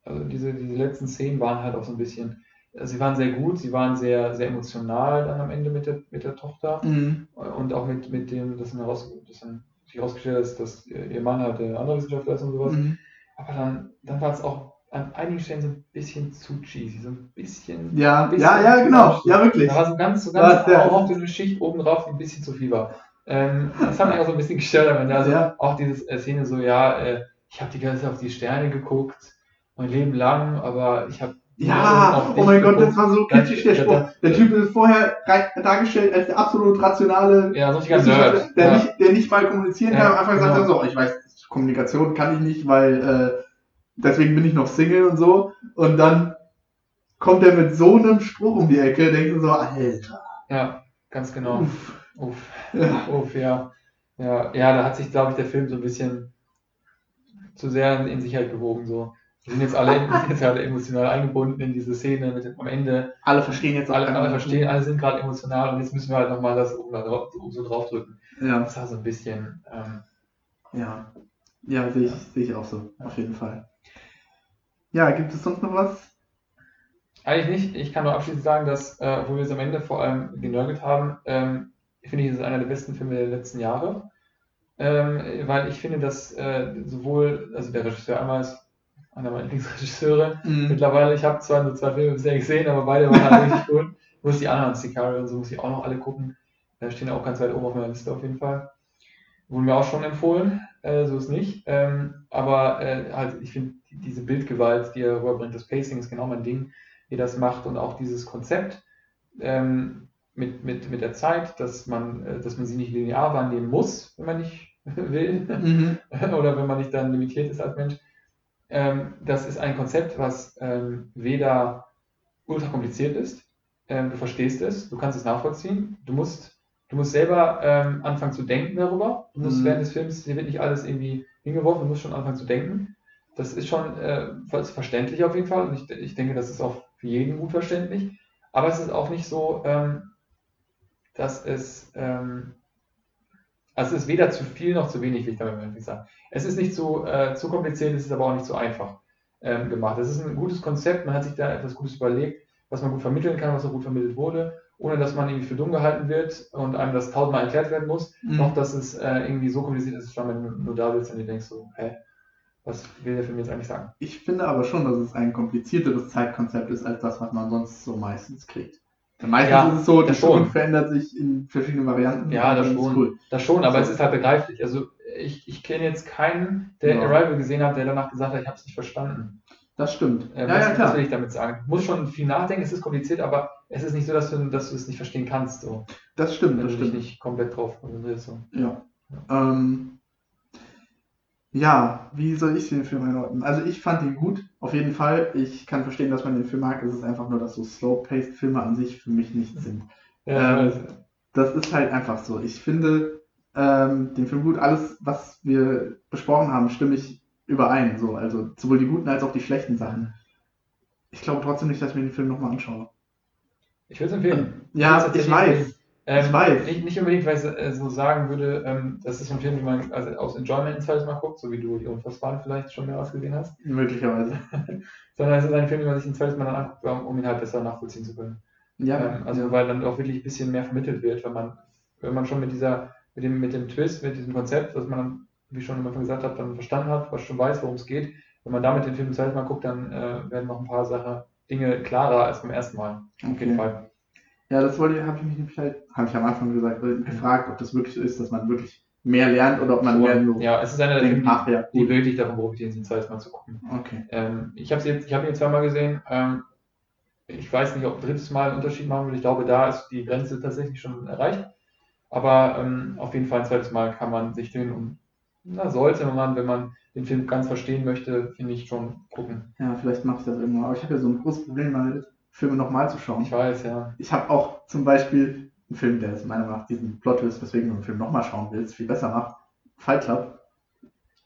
also diese, diese letzten Szenen waren halt auch so ein bisschen, also sie waren sehr gut, sie waren sehr, sehr emotional dann am Ende mit der, mit der Tochter Mhm. und auch mit, mit dem, dass dann, heraus, dass dann sich herausgestellt ist, dass ihr Mann halt der andere Wissenschaftler ist und sowas. Mhm. Aber dann, dann war es auch an einigen Stellen so ein bisschen zu cheesy, so ein bisschen. Ja, bisschen ja, ja, genau. Ja, wirklich. Da war so ganz, so ganz auch so eine Schicht oben drauf, die ein bisschen zu viel war. Ähm, das hat mich auch so ein bisschen gestört am Ende. Also Ja. auch diese äh, Szene so, ja, äh, ich habe die ganze Zeit auf die Sterne geguckt, mein Leben lang, aber ich habe Ja, oh mein Gott, das war so kitschig, der Spruch. Der Typ ist vorher dargestellt als der absolut rationale Ja, so Wissenschaftler, der, ja. nicht, der nicht mal kommunizieren kann. Am Anfang sagt er genau. so, ich weiß, Kommunikation kann ich nicht, weil äh, deswegen bin ich noch Single und so. Und dann kommt er mit so einem Spruch um die Ecke, denkst du so, Alter. ja, ganz genau. Uff. Uff. Ja. Uff, ja. Ja, ja, da hat sich, glaube ich, der Film so ein bisschen zu sehr in, in Sicherheit gewogen. So. Die sind jetzt alle, sind jetzt alle emotional eingebunden in diese Szene mit dem, am Ende. Alle verstehen jetzt Alle, alle verstehen, alle sind gerade emotional und jetzt müssen wir halt nochmal das oben, drauf, oben so draufdrücken. Ja, Das war so ein bisschen. Ähm, ja. Ja, sehe ich, sehe ich auch so, auf jeden Fall. Ja, gibt es sonst noch was? Eigentlich nicht. Ich kann nur abschließend sagen, dass, äh, wo wir es am Ende vor allem genörgelt haben, ähm, finde ich, es ist einer der besten Filme der letzten Jahre. Ähm, weil ich finde, dass äh, sowohl, also der Regisseur einmal ist einer meiner Lieblingsregisseure, Mhm. mittlerweile, ich habe zwar nur zwei Filme bisher gesehen, aber beide waren halt richtig gut. Muss die anderen, Sicario und so, muss ich auch noch alle gucken. Da stehen auch ganz weit oben auf meiner Liste auf jeden Fall. Wurden mir auch schon empfohlen, äh, so ist nicht. Ähm, aber äh, halt, ich finde diese Bildgewalt, die er rüberbringt, das Pacing ist genau mein Ding, wie das macht und auch dieses Konzept ähm, mit, mit, mit der Zeit, dass man, äh, dass man sie nicht linear wahrnehmen muss, wenn man nicht will Mhm. oder wenn man nicht dann limitiert ist als Mensch. Ähm, das ist ein Konzept, was ähm, weder ultra kompliziert ist, ähm, du verstehst es, du kannst es nachvollziehen, du musst, du musst selber ähm, anfangen zu denken darüber. Du musst Mhm. während des Films, hier wird nicht alles irgendwie hingeworfen, du musst schon anfangen zu denken. Das ist schon äh, ver- verständlich auf jeden Fall und ich, ich denke, das ist auch für jeden gut verständlich. Aber es ist auch nicht so, ähm, dass es, ähm, also es ist weder zu viel noch zu wenig, will ich damit irgendwie sagen. Es ist nicht zu, äh, zu kompliziert, es ist aber auch nicht so einfach ähm, gemacht. Es ist ein gutes Konzept, man hat sich da etwas Gutes überlegt, was man gut vermitteln kann, was auch gut vermittelt wurde, ohne dass man irgendwie für dumm gehalten wird und einem das tausendmal erklärt werden muss. Mhm. Noch, dass es äh, irgendwie so kompliziert ist, dass du nur da sitzt und dir denkst so, hä, was will der Film jetzt eigentlich sagen? Ich finde aber schon, dass es ein komplizierteres Zeitkonzept ist, als das, was man sonst so meistens kriegt. Meistens Ja, ist es so, die das schon. Verändert sich in verschiedenen Varianten. Ja, das schon. cool. Das schon, aber So. es ist halt begreiflich. Also ich, ich kenne jetzt keinen, der Ja. Arrival gesehen hat, der danach gesagt hat, ich habe es nicht verstanden. Das stimmt. Äh, ja, was, ja, klar. will ich damit sagen? Du musst schon viel nachdenken, es ist kompliziert, aber es ist nicht so, dass du, dass du es nicht verstehen kannst, so, Das stimmt, wenn das du dich stimmt. nicht komplett drauf konzentrierst. So. Ja. Ähm, ja, wie soll ich den Film einordnen? Also ich fand ihn gut, auf jeden Fall. Ich kann verstehen, dass man den Film mag. Es ist einfach nur, dass so slow-paced Filme an sich für mich nichts sind. Ja, Ähm, ich. Das ist halt einfach so. Ich finde ähm, den Film gut. Alles, was wir besprochen haben, stimme ich überein. So. Also sowohl die guten als auch die schlechten Sachen. Ich glaube trotzdem nicht, dass ich mir den Film nochmal anschaue. ich würde es empfehlen. Ja, ich tatsächlich weiß. Ähm, Ich weiß. Nicht, nicht unbedingt, weil ich äh, so sagen würde, ähm, das ist ein Film, den man also aus Enjoyment ein zweites Mal guckt, so wie du die Unfassbaren vielleicht schon mehrmals gesehen hast. Möglicherweise. Sondern es ist ein Film, den man sich ein zweites Mal dann anguckt, um ihn halt besser nachvollziehen zu können. Ja, Ähm, also weil dann auch wirklich ein bisschen mehr vermittelt wird, wenn man, wenn man schon mit dieser, mit dem, mit dem Twist, mit diesem Konzept, was man dann, wie ich schon am Anfang gesagt habe, dann verstanden hat, was schon weiß, worum es geht. Wenn man damit den Film ein zweites Mal guckt, dann äh, werden noch ein paar Sachen, Dinge klarer als beim ersten Mal. Auf Okay. jeden Fall. Ja, das wollte habe ich mich nämlich halt, habe ich am Anfang gesagt, gefragt, ob das wirklich so ist, dass man wirklich mehr lernt oder ob man mehr so ja, es ist einer der Filme, ach ja, die, die wirklich davon profitieren, ein zweites Mal zu gucken. Okay. Ähm, ich habe jetzt, ich habe ihn zweimal gesehen. Ähm, ich weiß nicht, ob ein drittes Mal einen Unterschied machen würde. Ich glaube, da ist die Grenze tatsächlich schon erreicht. Aber ähm, auf jeden Fall ein zweites Mal kann man sich den und na, sollte man, wenn man den Film ganz verstehen möchte, finde ich schon gucken. Ja, vielleicht mache ich das irgendwann. Aber ich habe ja so ein großes Problem damit, Filme nochmal zu schauen. Ich weiß, ja. Ich habe auch zum Beispiel einen Film, der es meiner Meinung nach diesen Plot-Twist, weswegen du einen Film nochmal schauen willst, viel besser macht. Fight Club.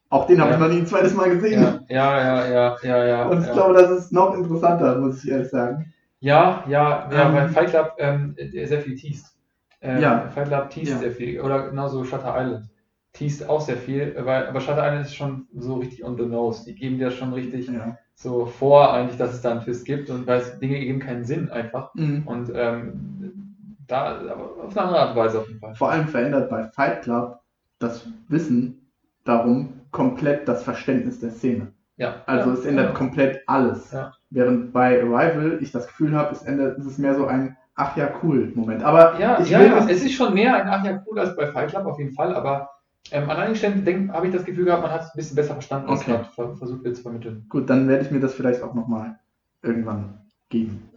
Auch den habe Ja. ich noch nie ein zweites Mal gesehen. Ja, ja, ja, ja, ja, ja. Und ich ja. glaube, das ist noch interessanter, muss ich ehrlich sagen. Ja, ja, ja, Ähm, weil Fight Club ähm, der sehr viel teast. Ähm, Ja. Fight Club teast sehr viel. Oder genauso Shutter Island. Teast auch sehr viel, weil, aber Shutter Island ist schon so richtig on the nose. Die geben dir schon richtig Ja. So vor, eigentlich, dass es da einen Twist gibt und weil es Dinge geben keinen Sinn einfach. Mhm. Und ähm, da, aber auf eine andere Art und Weise auf jeden Fall. Vor allem verändert bei Fight Club das Wissen darum komplett das Verständnis der Szene. Ja. Also ja, es ändert ja. komplett alles. Ja. Während bei Arrival ich das Gefühl habe, es ändert, es ist mehr so ein Ach ja, cool Moment. Aber Ja, ja, ja, es ist schon näher ein Ach ja cool als bei Fight Club auf jeden Fall, aber ähm, an einigen Stellen habe ich das Gefühl gehabt, man hat es ein bisschen besser verstanden, als Okay. man ver versucht wird zu vermitteln. Gut, dann werde ich mir das vielleicht auch nochmal irgendwann geben.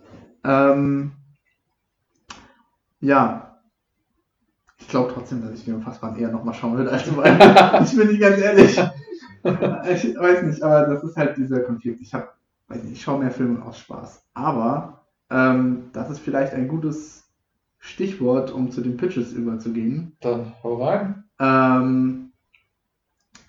Ähm, ja. Ich glaube trotzdem, dass ich den Unfassbaren eher nochmal schauen würde als Arrival. ich bin nicht ganz ehrlich. Ich weiß nicht, aber das ist halt dieser Konflikt. Ich habe, weiß nicht, ich schaue mehr Filme aus Spaß. Aber ähm, das ist vielleicht ein gutes Stichwort, um zu den Pitches überzugehen. Dann hau rein. Ähm,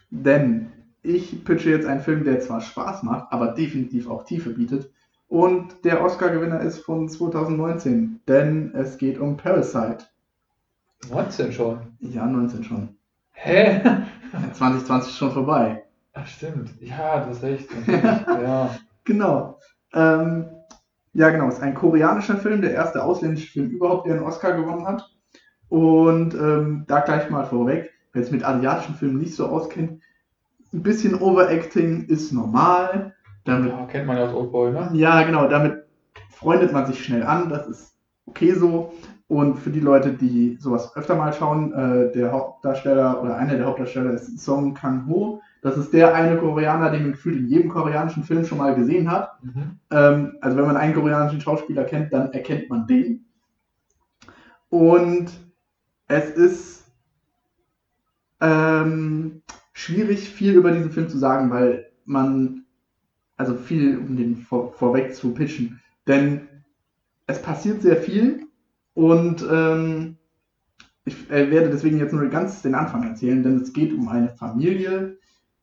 denn ich pitche jetzt einen Film, der zwar Spaß macht, aber definitiv auch Tiefe bietet. Und der Oscar-Gewinner ist von 2019, denn es geht um Parasite. 19 schon. Ja, 19 schon. Hä? 2020 schon vorbei. Ach, stimmt. Ja, du hast recht. ja. Genau. Ähm, ja, genau. Es ist ein koreanischer Film, der erste ausländische Film überhaupt, der einen Oscar gewonnen hat. Und ähm, da gleich mal vorweg, wer es mit asiatischen Filmen nicht so auskennt, ein bisschen Overacting ist normal. Damit, ja. Kennt man ja aus Oldboy, ne? ja, genau, damit freundet man sich schnell an. Das ist okay so. Und für die Leute, die sowas öfter mal schauen, äh, der Hauptdarsteller oder einer der Hauptdarsteller ist Song Kang-ho. Das ist der eine Koreaner, den man gefühlt in jedem koreanischen Film schon mal gesehen hat. Mhm. Ähm, also wenn man einen koreanischen Schauspieler kennt, dann erkennt man den. Und es ist ähm, schwierig, viel über diesen Film zu sagen, weil man, also viel, um den vor, vorweg zu pitchen, denn es passiert sehr viel und ähm, ich äh, werde deswegen jetzt nur ganz den Anfang erzählen, denn es geht um eine Familie,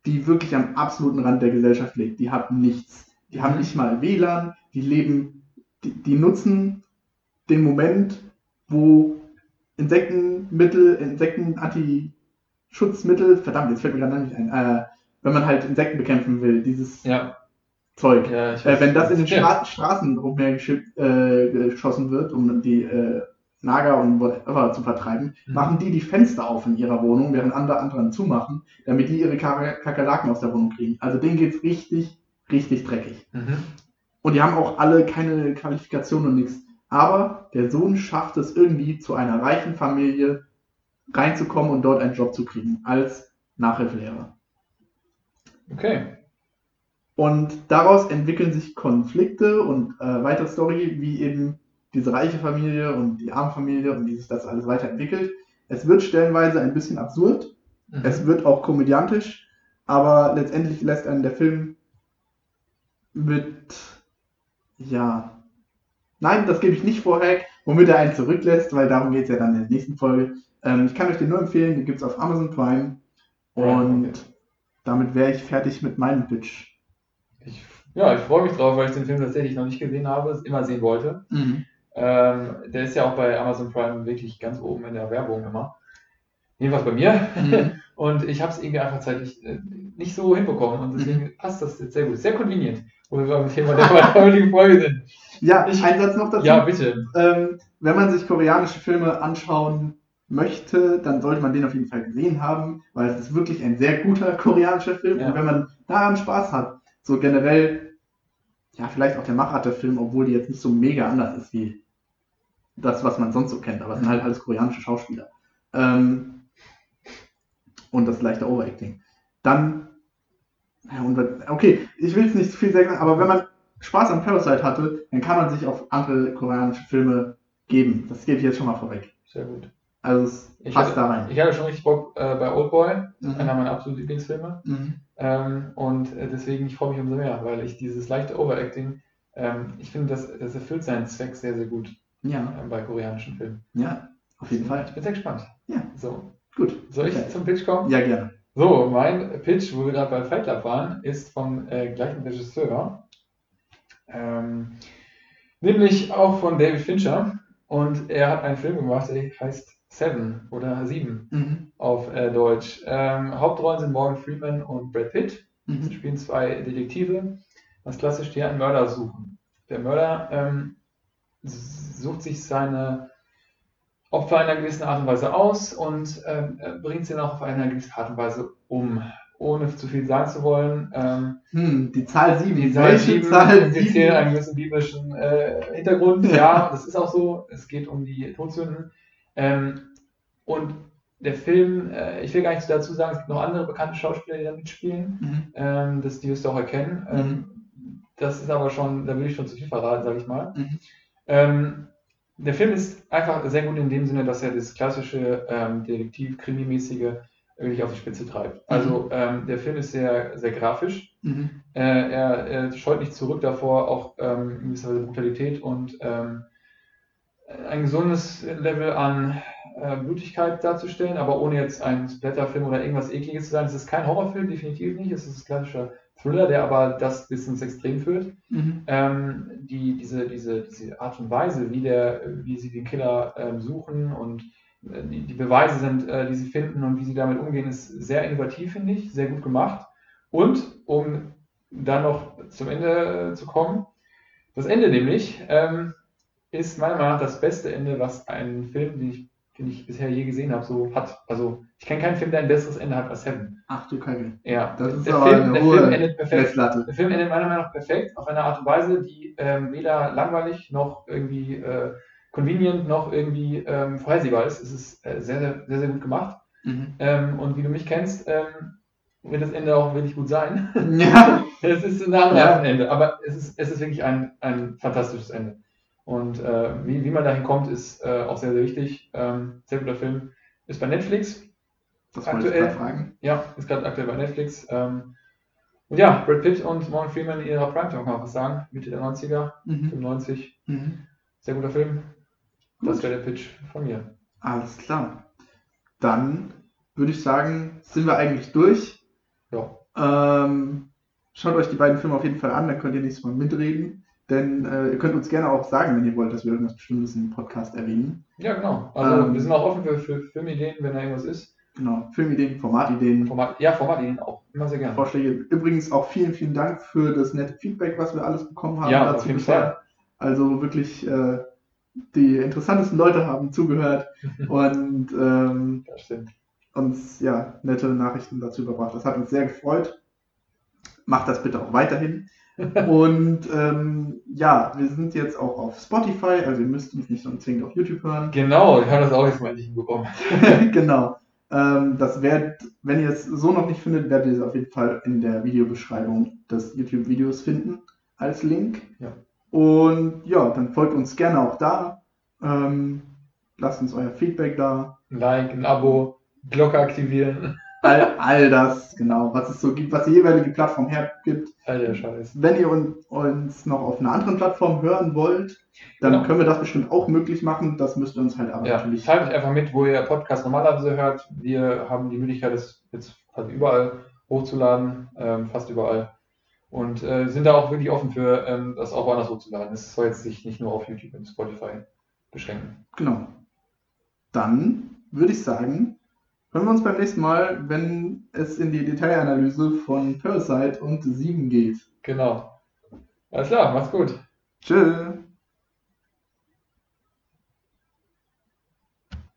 die wirklich am absoluten Rand der Gesellschaft lebt. Die hat nichts. Die haben Mhm. nicht mal WLAN, die leben, die, die nutzen den Moment, wo Insektenmittel, Insekten-Anti-Schutzmittel, verdammt, jetzt fällt mir gerade nicht ein, äh, wenn man halt Insekten bekämpfen will, dieses Ja, Zeug. ja Äh, wenn das in den. Stra Straßen umhergeschossen äh, geschossen wird, um die äh, Nager und whatever zu vertreiben, Mhm. machen die die Fenster auf in ihrer Wohnung, während andere anderen zumachen, damit die ihre Kak- Kakerlaken aus der Wohnung kriegen. Also denen geht's richtig, richtig dreckig. Mhm. Und die haben auch alle keine Qualifikation und nichts. Aber der Sohn schafft es irgendwie zu einer reichen Familie reinzukommen und dort einen Job zu kriegen als Nachhilfelehrer. Okay. Und daraus entwickeln sich Konflikte und äh, weitere Story, wie eben diese reiche Familie und die arme Familie und wie sich das alles weiterentwickelt. Es wird stellenweise ein bisschen absurd, Mhm. es wird auch komödiantisch, aber letztendlich lässt einen der Film mit, ja, nein, das gebe ich nicht vorweg, womit er einen zurücklässt, weil darum geht es ja dann in der nächsten Folge. Ähm, ich kann euch den nur empfehlen, den gibt es auf Amazon Prime und Okay. damit wäre ich fertig mit meinem Pitch. Ich, ja, ich freue mich drauf, weil ich den Film tatsächlich noch nicht gesehen habe, immer sehen wollte. Ähm, der ist ja auch bei Amazon Prime wirklich ganz oben in der Werbung immer. Jedenfalls bei mir. Mhm. Und ich habe es irgendwie einfach zeitlich äh, nicht so hinbekommen. Und deswegen passt das jetzt sehr gut. Sehr konvenient, wo wir beim Thema der heutigen Folge sind. Ja, Ich- ein Satz noch dazu. Ja, bitte. Ähm, wenn man sich koreanische Filme anschauen möchte, dann sollte man den auf jeden Fall gesehen haben, weil es ist wirklich ein sehr guter koreanischer Film. Ja. Und wenn man daran Spaß hat, so generell, ja, vielleicht auch der Machart der Film, obwohl die jetzt nicht so mega anders ist wie das, was man sonst so kennt, aber es sind halt alles koreanische Schauspieler. Ähm, und das leichte Overacting. Dann, ja, okay, ich will es nicht zu viel sagen, aber wenn man Spaß an Parasite hatte, dann kann man sich auf andere koreanische Filme geben. Das gebe ich jetzt schon mal vorweg. Sehr gut. Also es Ich passt hatte, da rein. ich hatte schon richtig Bock äh, bei Oldboy, Mhm. einer meiner absoluten Lieblingsfilme. Mhm. Ähm, und äh, deswegen, ich freue mich umso mehr, weil ich dieses leichte Overacting, ähm, ich finde, das, das erfüllt seinen Zweck sehr, sehr gut Ja, äh, bei koreanischen Filmen. ja, auf jeden Fall. Ich bin sehr gespannt. Ja. So, Gut. soll ich Okay. zum Pitch kommen? Ja, gerne. So, mein Pitch, wo wir gerade bei Fight Club waren, ist vom äh, gleichen Regisseur. Ähm, nämlich auch von David Fincher. Und er hat einen Film gemacht, der heißt Seven oder Sieben Mhm. auf äh, Deutsch. Ähm, Hauptrollen sind Morgan Freeman und Brad Pitt. Sie Mhm. spielen zwei Detektive, was klassisch die einen Mörder suchen. Der Mörder ähm, sucht sich seine Opfer in einer gewissen Art und Weise aus und ähm, äh, bringt sie dann auch auf eine gewisse Art und Weise um. Ohne zu viel sagen zu wollen, ähm, Hm, die Zahl 7. die Zahl Welche 7 Zahl impliziert 7? einen gewissen biblischen äh, Hintergrund. Ja, das ist auch so. Es geht um die Todsünden. Ähm, und der Film, äh, ich will gar nichts dazu sagen, es gibt noch andere bekannte Schauspieler, die da mitspielen. Mhm. Ähm, das, die wirst du auch erkennen. Ähm, das ist aber schon, da will ich schon zu viel verraten, sage ich mal. Mhm. Ähm, der Film ist einfach sehr gut in dem Sinne, dass er das klassische ähm, Detektiv-Krimi-mäßige wirklich auf die Spitze treibt. Also ähm, der Film ist sehr, sehr grafisch. Mhm. Äh, er, er scheut nicht zurück davor, auch ähm, in gewisser Weise Brutalität und ähm, ein gesundes Level an äh, Blutigkeit darzustellen, aber ohne jetzt ein Splatterfilm oder irgendwas Ekliges zu sein. Es ist kein Horrorfilm, definitiv nicht. Es ist ein klassischer Thriller, der aber das bis ins Extrem führt. Mhm. Ähm, die, diese, diese, diese Art und Weise, wie, der, wie sie den Killer ähm, suchen und die, die Beweise sind, äh, die sie finden und wie sie damit umgehen, ist sehr innovativ, finde ich, sehr gut gemacht. Und um dann noch zum Ende äh, zu kommen, das Ende nämlich ähm, ist meiner Meinung nach das beste Ende, was ein Film, den ich, den ich bisher je gesehen habe, so hat. Also ich kenne keinen Film, der ein besseres Ende hat als Seven. Ach du Kacke. Ja, Das ist der, aber Film, eine der hohe Film endet perfekt. Messlatte. Der Film endet meiner Meinung nach perfekt, auf eine Art und Weise, die ähm, weder langweilig noch irgendwie äh, convenient noch irgendwie ähm, vorhersehbar ist. Es ist äh, sehr, sehr, sehr, sehr gut gemacht. Mhm. Ähm, und wie du mich kennst, ähm, wird das Ende auch wirklich gut sein. Ja. es ist ein anderes Ende, aber es ist, es ist wirklich ein, ein fantastisches Ende. Und äh, wie, wie man dahin kommt, ist äh, auch sehr, sehr wichtig. Ähm, sehr guter Film. Ist bei Netflix. Das ich Aktuell. gerade fragen. Ja, ist gerade aktuell bei Netflix. Ähm, und ja, Brad Pitt und Morgan Freeman in ihrer Primetime, kann man was sagen. Mitte der 90er, Mhm. 95. Mhm. Sehr guter Film. Das wäre der Pitch von mir. Alles klar. Dann würde ich sagen, sind wir eigentlich durch. Ja. Ähm, schaut euch die beiden Filme auf jeden Fall an, dann könnt ihr nächstes Mal mitreden. Denn äh, ihr könnt uns gerne auch sagen, wenn ihr wollt, dass wir irgendwas Bestimmtes im Podcast erwähnen. Ja, genau. Also Ähm. wir sind auch offen für, für Filmideen, wenn da irgendwas ist. Genau, Filmideen, Formatideen, Format, ja, Formatideen auch. Immer sehr gerne. Vorschläge. Übrigens auch vielen, vielen Dank für das nette Feedback, was wir alles bekommen haben Ja, dazu auf jeden bisher. Fall. Also wirklich, äh, die interessantesten Leute haben zugehört und ähm, uns ja nette Nachrichten dazu überbracht. Das hat uns sehr gefreut. Macht das bitte auch weiterhin. Und ähm, ja, wir sind jetzt auch auf Spotify, also ihr müsst uns nicht unbedingt auf YouTube hören. Genau, ich habe das auch jetzt mal endlich hinbekommen. genau. Ähm, das werdet, wenn ihr es so noch nicht findet, werdet ihr es auf jeden Fall in der Videobeschreibung des YouTube-Videos finden als Link. Ja. Und ja, dann folgt uns gerne auch da. Ähm, lasst uns euer Feedback da. Ein Like, ein Abo, Glocke aktivieren. All, all das, genau, was es so gibt, was die jeweilige Plattform hergibt. All der Scheiß. Wenn ihr un, uns noch auf einer anderen Plattform hören wollt, dann Genau. können wir das bestimmt auch möglich machen. Das müsst ihr uns halt aber Ja, natürlich. teilt euch einfach mit, wo ihr Podcast normalerweise hört. Wir haben die Möglichkeit, das jetzt quasi überall hochzuladen, ähm, fast überall. Und äh, sind da auch wirklich offen für, ähm, das auch woanders hochzuladen. Es soll jetzt sich nicht nur auf YouTube und Spotify beschränken. Genau. Dann würde ich sagen, hören wir uns beim nächsten Mal, wenn es in die Detailanalyse von Parasite und 7 geht. Genau. Alles klar, macht's gut. Tschüss.